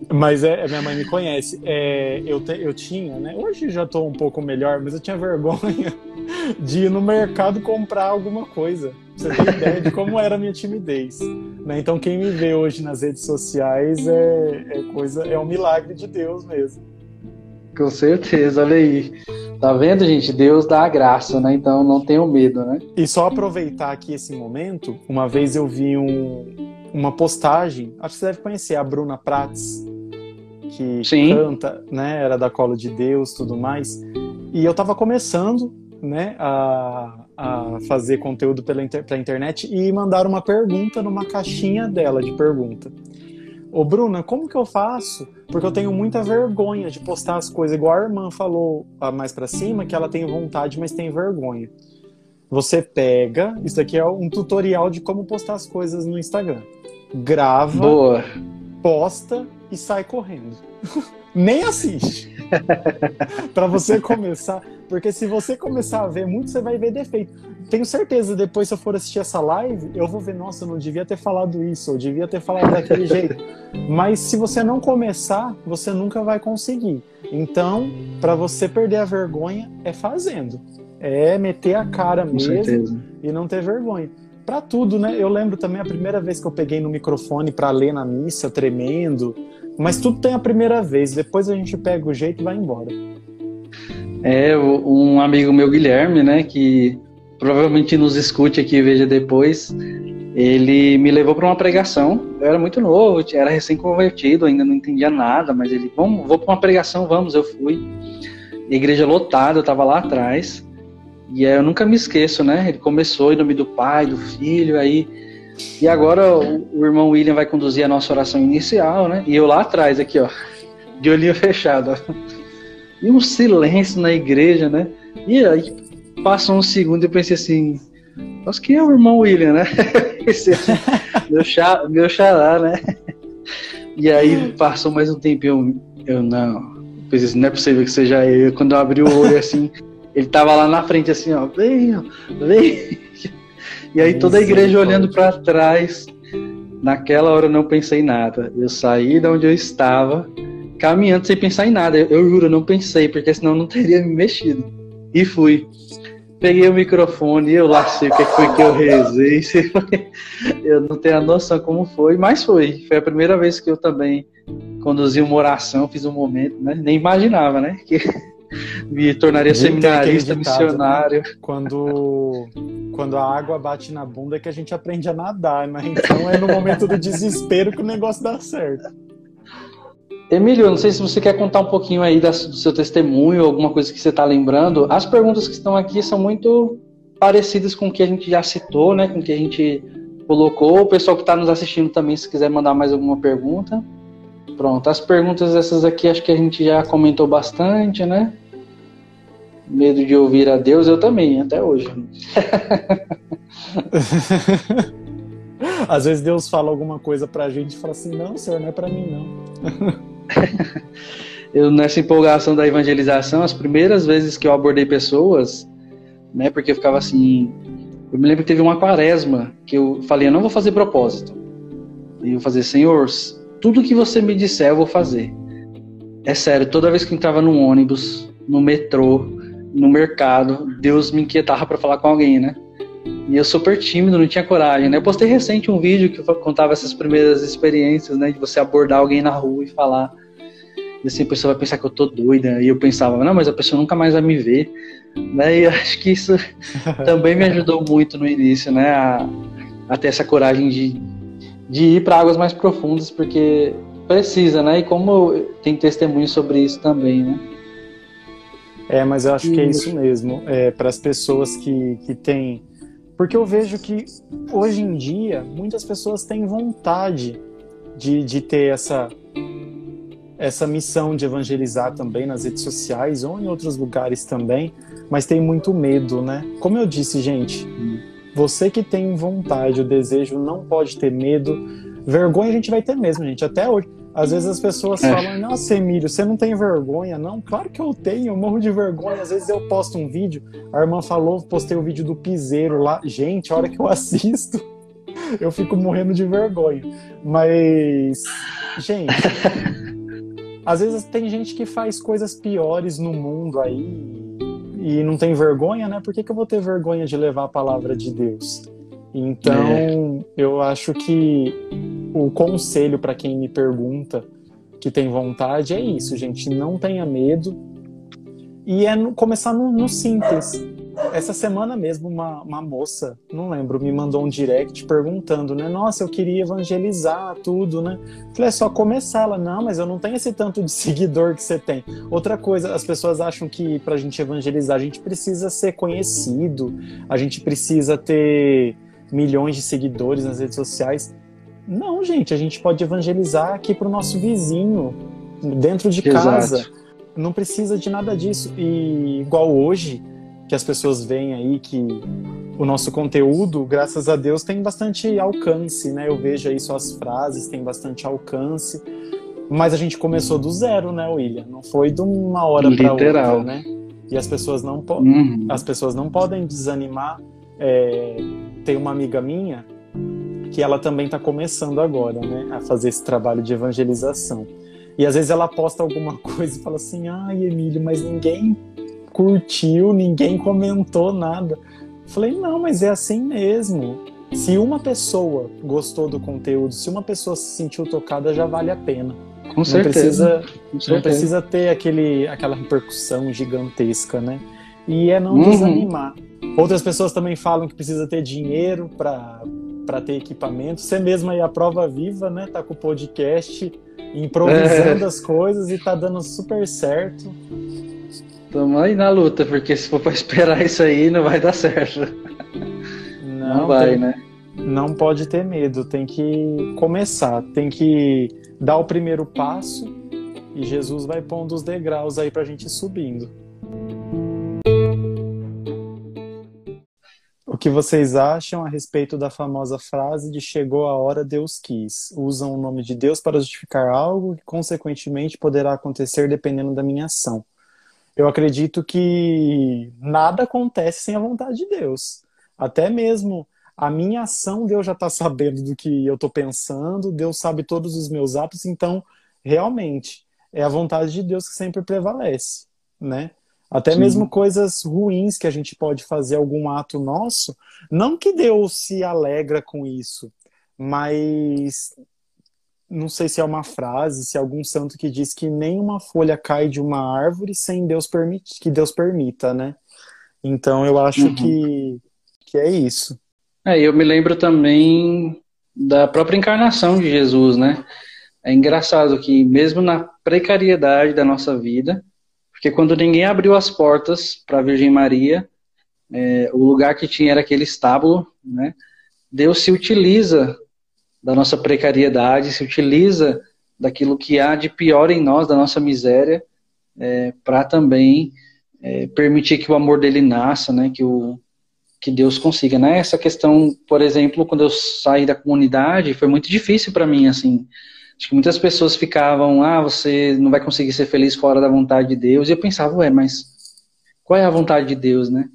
[SPEAKER 2] Mas é, minha mãe me conhece. É, eu, te, eu tinha, né? Hoje já estou um pouco melhor, mas eu tinha vergonha de ir no mercado comprar alguma coisa. Pra você ter ideia de como era a minha timidez. Né? Então quem me vê hoje nas redes sociais é, é coisa, é um milagre de Deus mesmo.
[SPEAKER 1] Com certeza, olha aí. Tá vendo, gente? Deus dá a graça, né? Então não tenham medo, né?
[SPEAKER 2] E só aproveitar aqui esse momento, uma vez eu vi um, uma postagem, acho que você deve conhecer a Bruna Prats, que Sim. canta, né? Era da Colo de Deus tudo mais. E eu estava começando né, a, a fazer conteúdo pela inter, pela internet e mandaram uma pergunta numa caixinha dela de pergunta. Ô Bruna, como que eu faço? Porque eu tenho muita vergonha de postar as coisas, igual a irmã falou mais para cima, que ela tem vontade, mas tem vergonha. Você pega, isso daqui é um tutorial de como postar as coisas no Instagram. Grava,
[SPEAKER 1] Boa.
[SPEAKER 2] posta e sai correndo. Nem assiste. para você começar, porque se você começar a ver muito, você vai ver defeito. Tenho certeza, depois se eu for assistir essa live, eu vou ver, nossa, eu não devia ter falado isso, eu devia ter falado daquele jeito. Mas se você não começar, você nunca vai conseguir. Então, para você perder a vergonha, é fazendo. É meter a cara
[SPEAKER 1] Com
[SPEAKER 2] mesmo
[SPEAKER 1] certeza.
[SPEAKER 2] e não ter vergonha. Pra tudo, né? Eu lembro também a primeira vez que eu peguei no microfone para ler na missa, tremendo. Mas tudo tem a primeira vez, depois a gente pega o jeito e vai embora.
[SPEAKER 1] É, um amigo meu, Guilherme, né, que provavelmente nos escute aqui e veja depois, ele me levou para uma pregação. Eu era muito novo, era recém-convertido, ainda não entendia nada, mas ele, vamos, vou para uma pregação, vamos, eu fui. Igreja lotada, eu estava lá atrás. E aí eu nunca me esqueço, né? Ele começou em nome do Pai, do Filho, aí. E agora o, o irmão William vai conduzir a nossa oração inicial, né? E eu lá atrás, aqui, ó, de olhinho fechado. E um silêncio na igreja, né? E aí passou um segundo e eu pensei assim, nossa, quem é o irmão William, né? É meu, xa, meu xará, né? E aí passou mais um tempinho, eu, eu não. Pensei assim, não é possível que seja ele. Quando eu abri o olho assim, ele tava lá na frente assim, ó, vem, vem. E aí toda a igreja olhando para trás. Naquela hora eu não pensei em nada. Eu saí de onde eu estava, caminhando sem pensar em nada. Eu, eu juro, eu não pensei, porque senão eu não teria me mexido. E fui. Peguei o microfone e eu lá sei o que foi que eu rezei. Eu não tenho a noção como foi, mas foi. Foi a primeira vez que eu também conduzi uma oração, fiz um momento, né? Nem imaginava, né? Que me tornaria seminarista,
[SPEAKER 2] né?
[SPEAKER 1] missionário.
[SPEAKER 2] Quando, quando a água bate na bunda é que a gente aprende a nadar, né? Então é no momento do desespero que o negócio dá certo.
[SPEAKER 1] Emílio, não sei se você quer contar um pouquinho aí do seu testemunho, alguma coisa que você está lembrando. As perguntas que estão aqui são muito parecidas com o que a gente já citou, né? Com o que a gente colocou. O pessoal que está nos assistindo também, se quiser mandar mais alguma pergunta. Pronto, as perguntas essas aqui acho que a gente já comentou bastante, né? Medo de ouvir a Deus, eu também, até hoje.
[SPEAKER 2] Às vezes Deus fala alguma coisa pra gente e fala assim: não, senhor, não é pra mim, não.
[SPEAKER 1] eu nessa empolgação da evangelização, as primeiras vezes que eu abordei pessoas, né, porque eu ficava assim, eu me lembro que teve uma quaresma que eu falei, eu não vou fazer propósito. E eu vou fazer, Senhor, tudo que você me disser eu vou fazer. É sério, toda vez que eu entrava num ônibus, no metrô, no mercado, Deus me inquietava para falar com alguém, né? E eu super tímido, não tinha coragem, né? Eu postei recente um vídeo que contava essas primeiras experiências, né? De você abordar alguém na rua e falar. E assim, a pessoa vai pensar que eu tô doida. E eu pensava, não, mas a pessoa nunca mais vai me ver. Né? E eu acho que isso também me ajudou muito no início, né? A, a ter essa coragem de, de ir para águas mais profundas, porque precisa, né? E como tem testemunho sobre isso também, né?
[SPEAKER 2] É, mas eu acho que é isso mesmo. É, para as pessoas que, que têm. Porque eu vejo que hoje em dia muitas pessoas têm vontade de, de ter essa, essa missão de evangelizar também nas redes sociais ou em outros lugares também, mas tem muito medo, né? Como eu disse, gente, você que tem vontade, o desejo, não pode ter medo. Vergonha a gente vai ter mesmo, gente, até hoje. Às vezes as pessoas
[SPEAKER 1] É.
[SPEAKER 2] falam, nossa, Emílio, você não tem vergonha? Não, claro que eu tenho, eu morro de vergonha. Às vezes eu posto um vídeo, a irmã falou, postei o vídeo do piseiro lá. Gente, a hora que eu assisto, eu fico morrendo de vergonha. Mas, gente, às vezes tem gente que faz coisas piores no mundo aí e não tem vergonha, né? Por que, que eu vou ter vergonha de levar a palavra de Deus? Então, eu acho que o conselho para quem me pergunta que tem vontade é isso, gente. Não tenha medo. E é no- começar no, no simples. Essa semana mesmo, uma, uma moça, não lembro, me mandou um direct perguntando, né? Nossa, eu queria evangelizar tudo, né? Falei, é só começar. Ela, não, mas eu não tenho esse tanto de seguidor que você tem. Outra coisa, as pessoas acham que pra gente evangelizar, a gente precisa ser conhecido, a gente precisa ter milhões de seguidores nas redes sociais. Não, gente, a gente pode evangelizar aqui pro nosso vizinho, dentro de Exato. casa. Não precisa de nada disso. E igual hoje, que as pessoas veem aí que o nosso conteúdo, graças a Deus, tem bastante alcance, né? Eu vejo aí suas frases, tem bastante alcance. Mas a gente começou do zero, né, William? Não foi de uma hora para outra, né? E as pessoas não podem, uhum. as pessoas não podem desanimar. É... Tem uma amiga minha que ela também está começando agora, né, a fazer esse trabalho de evangelização. E às vezes ela posta alguma coisa e fala assim: "Ai, Emílio, mas ninguém curtiu, ninguém comentou nada. Falei, não, mas é assim mesmo. Se uma pessoa gostou do conteúdo, se uma pessoa se sentiu tocada, já vale a pena.
[SPEAKER 1] Com certeza.
[SPEAKER 2] Não precisa, não precisa ter aquele, aquela repercussão gigantesca, né? E é não uhum. desanimar. Outras pessoas também falam que precisa ter dinheiro para ter equipamento. Você mesmo aí a prova viva, né? Tá com o podcast, improvisando é. as coisas e tá dando super certo.
[SPEAKER 1] Tamo aí na luta, porque se for pra esperar isso aí, não vai dar certo.
[SPEAKER 2] Não, não vai, tem, né? Não pode ter medo, tem que começar, tem que dar o primeiro passo e Jesus vai pondo os degraus aí pra gente ir subindo. O que vocês acham a respeito da famosa frase de chegou a hora, Deus quis? Usam o nome de Deus para justificar algo que, consequentemente, poderá acontecer dependendo da minha ação eu acredito que nada acontece sem a vontade de Deus. Até mesmo a minha ação, Deus já está sabendo do que eu estou pensando, Deus sabe todos os meus atos, então, realmente, é a vontade de Deus que sempre prevalece, né? Até Sim. mesmo coisas ruins que a gente pode fazer algum ato nosso, não que Deus se alegra com isso, mas não sei se é uma frase, se é algum santo que diz que nenhuma folha cai de uma árvore sem Deus permitir, que Deus permita, né? Então eu acho uhum. que, que é isso.
[SPEAKER 1] É, eu me lembro também da própria encarnação de Jesus, né? É engraçado que mesmo na precariedade da nossa vida, porque quando ninguém abriu as portas para a Virgem Maria, é, o lugar que tinha era aquele estábulo, né? Deus se utiliza da nossa precariedade, se utiliza daquilo que há de pior em nós, da nossa miséria, é, para também é, permitir que o amor dele nasça, né, que, o, que Deus consiga. Né? Essa questão, por exemplo, quando eu saí da comunidade, foi muito difícil para mim, assim, acho que muitas pessoas ficavam, ah, você não vai conseguir ser feliz fora da vontade de Deus, e eu pensava, ué, mas qual é a vontade de Deus, né?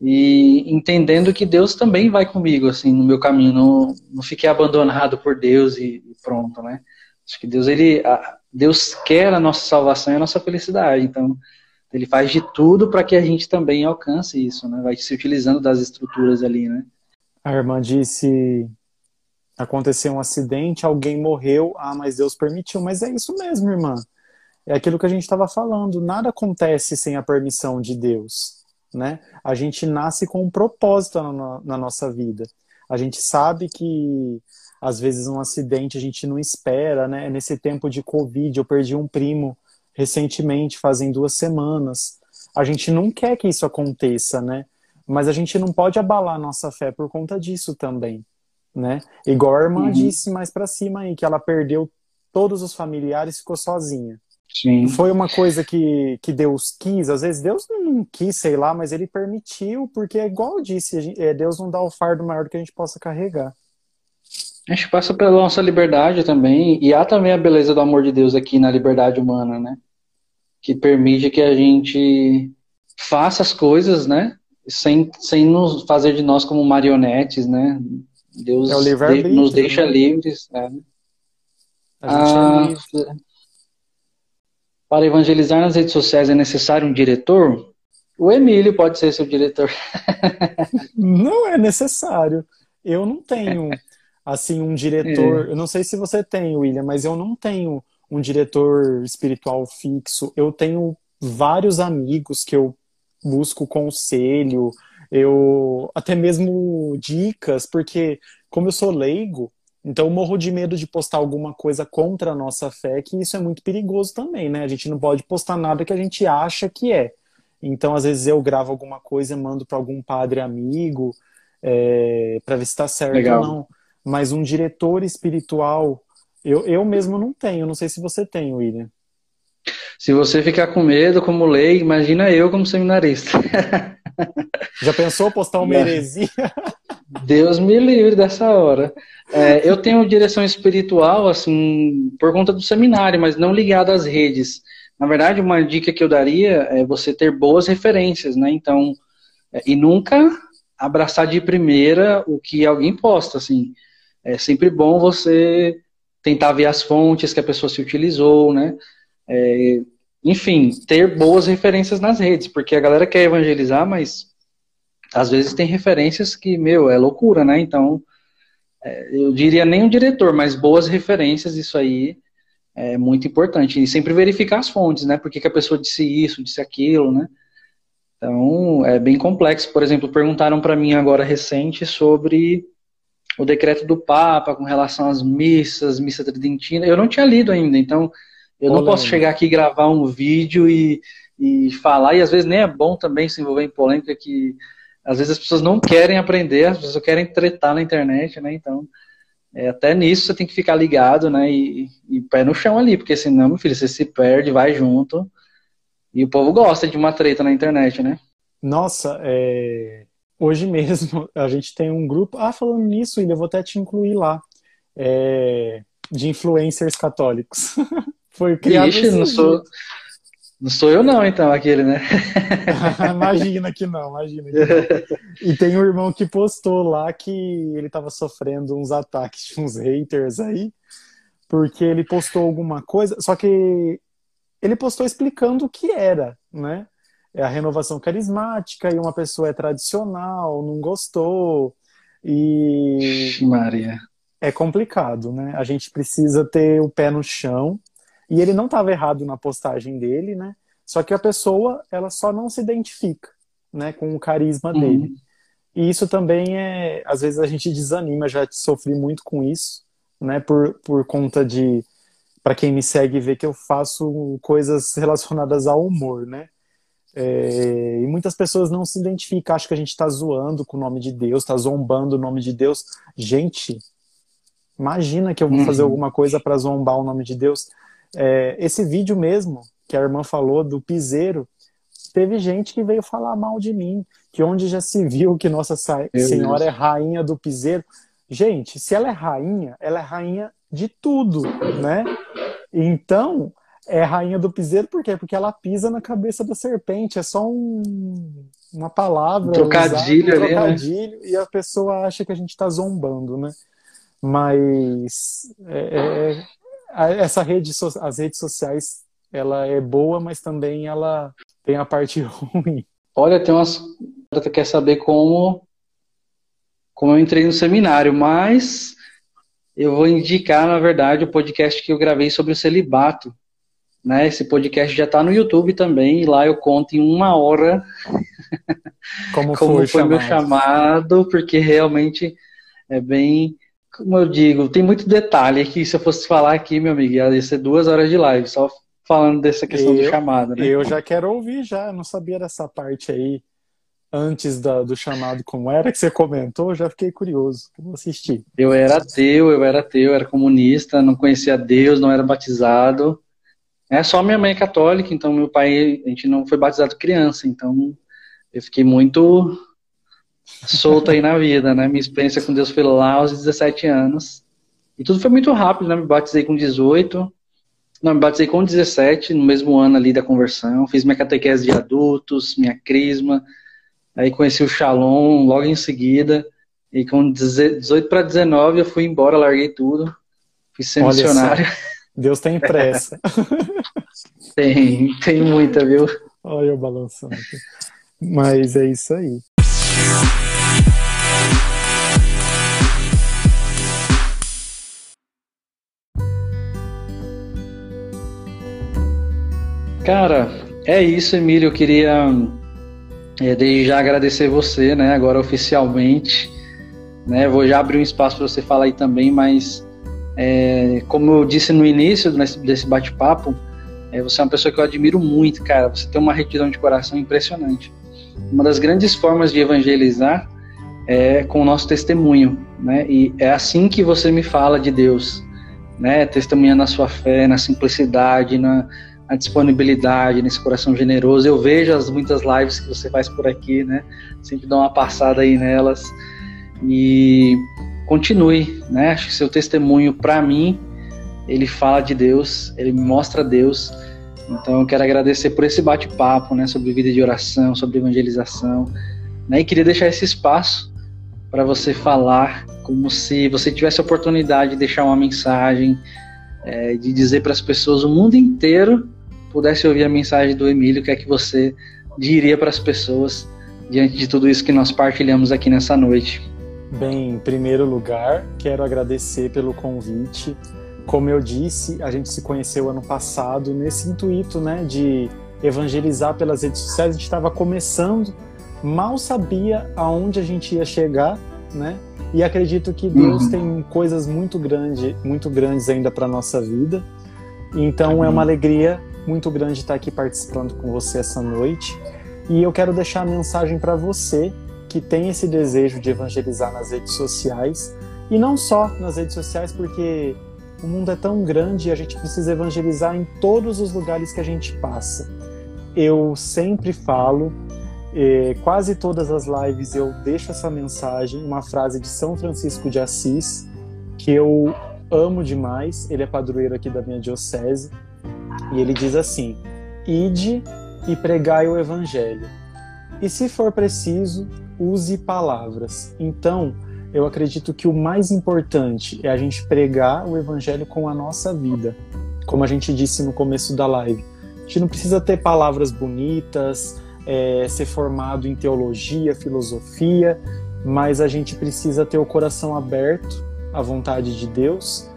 [SPEAKER 1] E entendendo que Deus também vai comigo, assim, no meu caminho, não, não fiquei abandonado por Deus e, e pronto, né? Acho que Deus, ele, a, Deus quer a nossa salvação e a nossa felicidade, então ele faz de tudo para que a gente também alcance isso, né? Vai se utilizando das estruturas ali, né?
[SPEAKER 2] A irmã disse, aconteceu um acidente, alguém morreu, ah, mas Deus permitiu, mas é isso mesmo, irmã. É aquilo que a gente estava falando, nada acontece sem a permissão de Deus né? A gente nasce com um propósito na, na nossa vida. A gente sabe que às vezes um acidente a gente não espera, né? Nesse tempo de Covid, eu perdi um primo recentemente, fazem duas semanas. A gente não quer que isso aconteça, né? Mas a gente não pode abalar a nossa fé por conta disso também, né? Igual a irmã uhum. disse mais para cima aí, que ela perdeu todos os familiares e ficou sozinha. Sim. Foi uma coisa que, que Deus quis, às vezes Deus não quis, sei lá, mas ele permitiu, porque é igual eu disse, é, Deus não dá o fardo maior do que a gente possa carregar.
[SPEAKER 1] A gente passa pela nossa liberdade também, e há também a beleza do amor de Deus aqui na liberdade humana, né? Que permite que a gente faça as coisas, né? Sem, sem nos fazer de nós como marionetes, né? Deus é de, nos deixa né? livres. Né? A gente é ah, é livre. Para evangelizar nas redes sociais é necessário um diretor? O Emílio pode ser seu diretor.
[SPEAKER 2] não é necessário. Eu não tenho, assim, um diretor. É. Eu não sei se você tem, William, mas eu não tenho um diretor espiritual fixo. Eu tenho vários amigos que eu busco conselho, eu até mesmo dicas, porque como eu sou leigo, então eu morro de medo de postar alguma coisa contra a nossa fé, que isso é muito perigoso também, né? A gente não pode postar nada que a gente acha que é. Então, às vezes eu gravo alguma coisa e mando para algum padre amigo é, para ver se está certo Legal. ou não. Mas um diretor espiritual, eu, eu mesmo não tenho. Não sei se você tem, William.
[SPEAKER 1] Se você ficar com medo como lei, imagina eu como seminarista.
[SPEAKER 2] Já pensou postar uma heresia?
[SPEAKER 1] Deus me livre dessa hora. É, eu tenho direção espiritual, assim, por conta do seminário, mas não ligado às redes. Na verdade, uma dica que eu daria é você ter boas referências, né? Então, é, e nunca abraçar de primeira o que alguém posta, assim. É sempre bom você tentar ver as fontes que a pessoa se utilizou, né? É, enfim, ter boas referências nas redes, porque a galera quer evangelizar, mas às vezes tem referências que, meu, é loucura, né? Então, é, eu diria nem o diretor, mas boas referências, isso aí é muito importante. E sempre verificar as fontes, né? Por que, que a pessoa disse isso, disse aquilo, né? Então, é bem complexo. Por exemplo, perguntaram para mim agora recente sobre o decreto do Papa com relação às missas, missa tridentina. Eu não tinha lido ainda, então eu não posso chegar aqui e gravar um vídeo e, e falar, e às vezes nem é bom também se envolver em polêmica que às vezes as pessoas não querem aprender, as pessoas querem tretar na internet, né? Então, é, até nisso você tem que ficar ligado, né? E, e, pé no chão ali, porque senão, meu filho, você se perde, vai junto. E o povo gosta de uma treta na internet, né?
[SPEAKER 2] Nossa, é... hoje mesmo a gente tem um grupo. Ah, falando nisso, ainda vou até te incluir lá. É... De influencers católicos. Foi criado.
[SPEAKER 1] Ixi, não sou, não sou eu, não, então, aquele, né?
[SPEAKER 2] imagina que não, imagina que não. E tem um irmão que postou lá que ele estava sofrendo uns ataques de uns haters aí, porque ele postou alguma coisa, só que ele postou explicando o que era, né? É a renovação carismática e uma pessoa é tradicional, não gostou. E.
[SPEAKER 1] Maria.
[SPEAKER 2] É complicado, né? A gente precisa ter o pé no chão e ele não estava errado na postagem dele, né? Só que a pessoa, ela só não se identifica, né, com o carisma uhum. dele. E isso também é, às vezes a gente desanima, já sofri muito com isso, né, por, por conta de, para quem me segue ver que eu faço coisas relacionadas ao humor, né? É, e muitas pessoas não se identificam, acham que a gente está zoando com o nome de Deus, está zombando o nome de Deus. Gente, imagina que eu vou fazer uhum. alguma coisa para zombar o nome de Deus. É, esse vídeo mesmo, que a irmã falou do piseiro, teve gente que veio falar mal de mim, que onde já se viu que Nossa Senhora é rainha do piseiro. Gente, se ela é rainha, ela é rainha de tudo, né? Então, é rainha do piseiro por quê? Porque ela pisa na cabeça da serpente, é só um, uma palavra. Um
[SPEAKER 1] trocadilho,
[SPEAKER 2] usada, um trocadilho né? e a pessoa acha que a gente está zombando, né? Mas é, é, essa rede, as redes sociais, ela é boa, mas também ela tem a parte ruim.
[SPEAKER 1] Olha, tem umas. Você quer saber como, como eu entrei no seminário, mas eu vou indicar, na verdade, o podcast que eu gravei sobre o celibato. Né? Esse podcast já está no YouTube também, e lá eu conto em uma hora como, como foi, foi meu chamado, porque realmente é bem como eu digo, tem muito detalhe que se eu fosse falar aqui, meu amigo, ia ser duas horas de live, só falando dessa questão eu, do chamado, né?
[SPEAKER 2] Eu já quero ouvir já, não sabia dessa parte aí antes da, do chamado como era que você comentou, já fiquei curioso, vou assistir.
[SPEAKER 1] Eu era ateu, eu era ateu, eu era comunista, não conhecia Deus, não era batizado. É só minha mãe é católica, então meu pai, a gente não foi batizado criança, então eu fiquei muito solto aí na vida, né? Minha experiência com Deus foi lá aos 17 anos. E tudo foi muito rápido, né? Me batizei com 18. Não, me batizei com 17, no mesmo ano ali da conversão. Fiz minha catequese de adultos, minha crisma. Aí conheci o Shalom logo em seguida. E com 18 para 19 eu fui embora, larguei tudo. Fui ser Olha missionário.
[SPEAKER 2] Deus tem pressa.
[SPEAKER 1] tem, tem muita, viu?
[SPEAKER 2] Olha eu balançando. Mas é isso aí.
[SPEAKER 1] Cara, é isso, Emílio. Eu queria É, desde já agradecer você, né, agora oficialmente, né, vou já abrir um espaço para você falar aí também, mas é, como eu disse no início desse, desse bate-papo, é, você é uma pessoa que eu admiro muito, cara, você tem uma retidão de coração impressionante. Uma das grandes formas de evangelizar é com o nosso testemunho, né, e é assim que você me fala de Deus, né, testemunhando a sua fé, na simplicidade, na a disponibilidade, nesse coração generoso. Eu vejo as muitas lives que você faz por aqui, né? Sempre dá uma passada aí nelas. E continue, né? Acho que seu testemunho, para mim, ele fala de Deus, ele me mostra Deus. Então eu quero agradecer por esse bate-papo, né? Sobre vida de oração, sobre evangelização. Né? E queria deixar esse espaço para você falar como se você tivesse a oportunidade de deixar uma mensagem, é, de dizer para as pessoas o mundo inteiro pudesse ouvir a mensagem do Emílio, o que é que você diria para as pessoas diante de tudo isso que nós partilhamos aqui nessa noite?
[SPEAKER 2] Bem, em primeiro lugar, quero agradecer pelo convite. Como eu disse, a gente se conheceu ano passado nesse intuito, né, de evangelizar pelas redes sociais. A gente estava começando, mal sabia aonde a gente ia chegar, né? E acredito que Deus uhum. tem coisas muito grandes, muito grandes ainda para nossa vida. Então uhum. é uma alegria muito grande estar aqui participando com você essa noite. E eu quero deixar a mensagem para você que tem esse desejo de evangelizar nas redes sociais. E não só nas redes sociais, porque o mundo é tão grande e a gente precisa evangelizar em todos os lugares que a gente passa. Eu sempre falo, eh, quase todas as lives eu deixo essa mensagem, uma frase de São Francisco de Assis, que eu amo demais. Ele é padroeiro aqui da minha diocese. E ele diz assim: Ide e pregai o evangelho. E se for preciso, use palavras. Então, eu acredito que o mais importante é a gente pregar o evangelho com a nossa vida. Como a gente disse no começo da live. A gente não precisa ter palavras bonitas, é, ser formado em teologia, filosofia, mas a gente precisa ter o coração aberto à vontade de Deus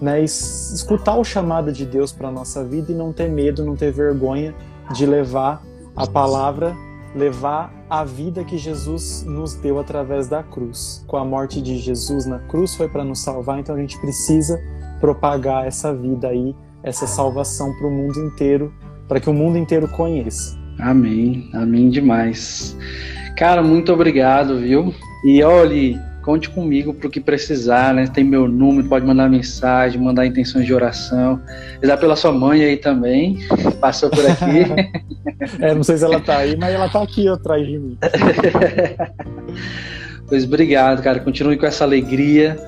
[SPEAKER 2] né, escutar o chamado de Deus para nossa vida e não ter medo, não ter vergonha de levar a palavra, levar a vida que Jesus nos deu através da cruz. Com a morte de Jesus na cruz foi para nos salvar, então a gente precisa propagar essa vida aí, essa salvação para o mundo inteiro, para que o mundo inteiro conheça.
[SPEAKER 1] Amém, amém demais. Cara, muito obrigado, viu? E olhe, conte comigo para o que precisar, né? Tem meu número, pode mandar mensagem, mandar intenções de oração. Rezar pela sua mãe aí também, passou por aqui.
[SPEAKER 2] é, não sei se ela tá aí, mas ela tá aqui atrás de mim.
[SPEAKER 1] pois obrigado, cara. Continue com essa alegria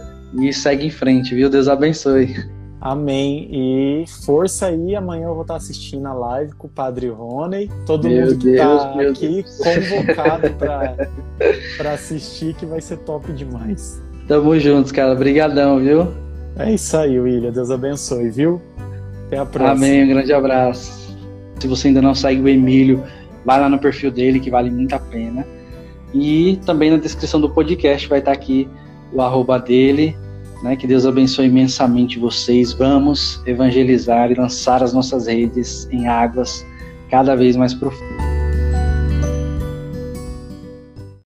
[SPEAKER 1] e segue em frente, viu? Deus abençoe.
[SPEAKER 2] Amém. E força aí, amanhã eu vou estar assistindo a live com o Padre Rony. Todo meu mundo que Deus, tá aqui Deus. convocado para assistir, que vai ser top demais.
[SPEAKER 1] Tamo juntos, cara. Obrigadão, viu?
[SPEAKER 2] É isso aí, William. Deus abençoe, viu? Até a próxima.
[SPEAKER 1] Amém. Um grande abraço. Se você ainda não segue o Emílio, vai lá no perfil dele, que vale muito a pena. E também na descrição do podcast vai estar aqui o arroba dele, né? Que Deus abençoe imensamente vocês. Vamos evangelizar e lançar as nossas redes em águas cada vez mais profundas.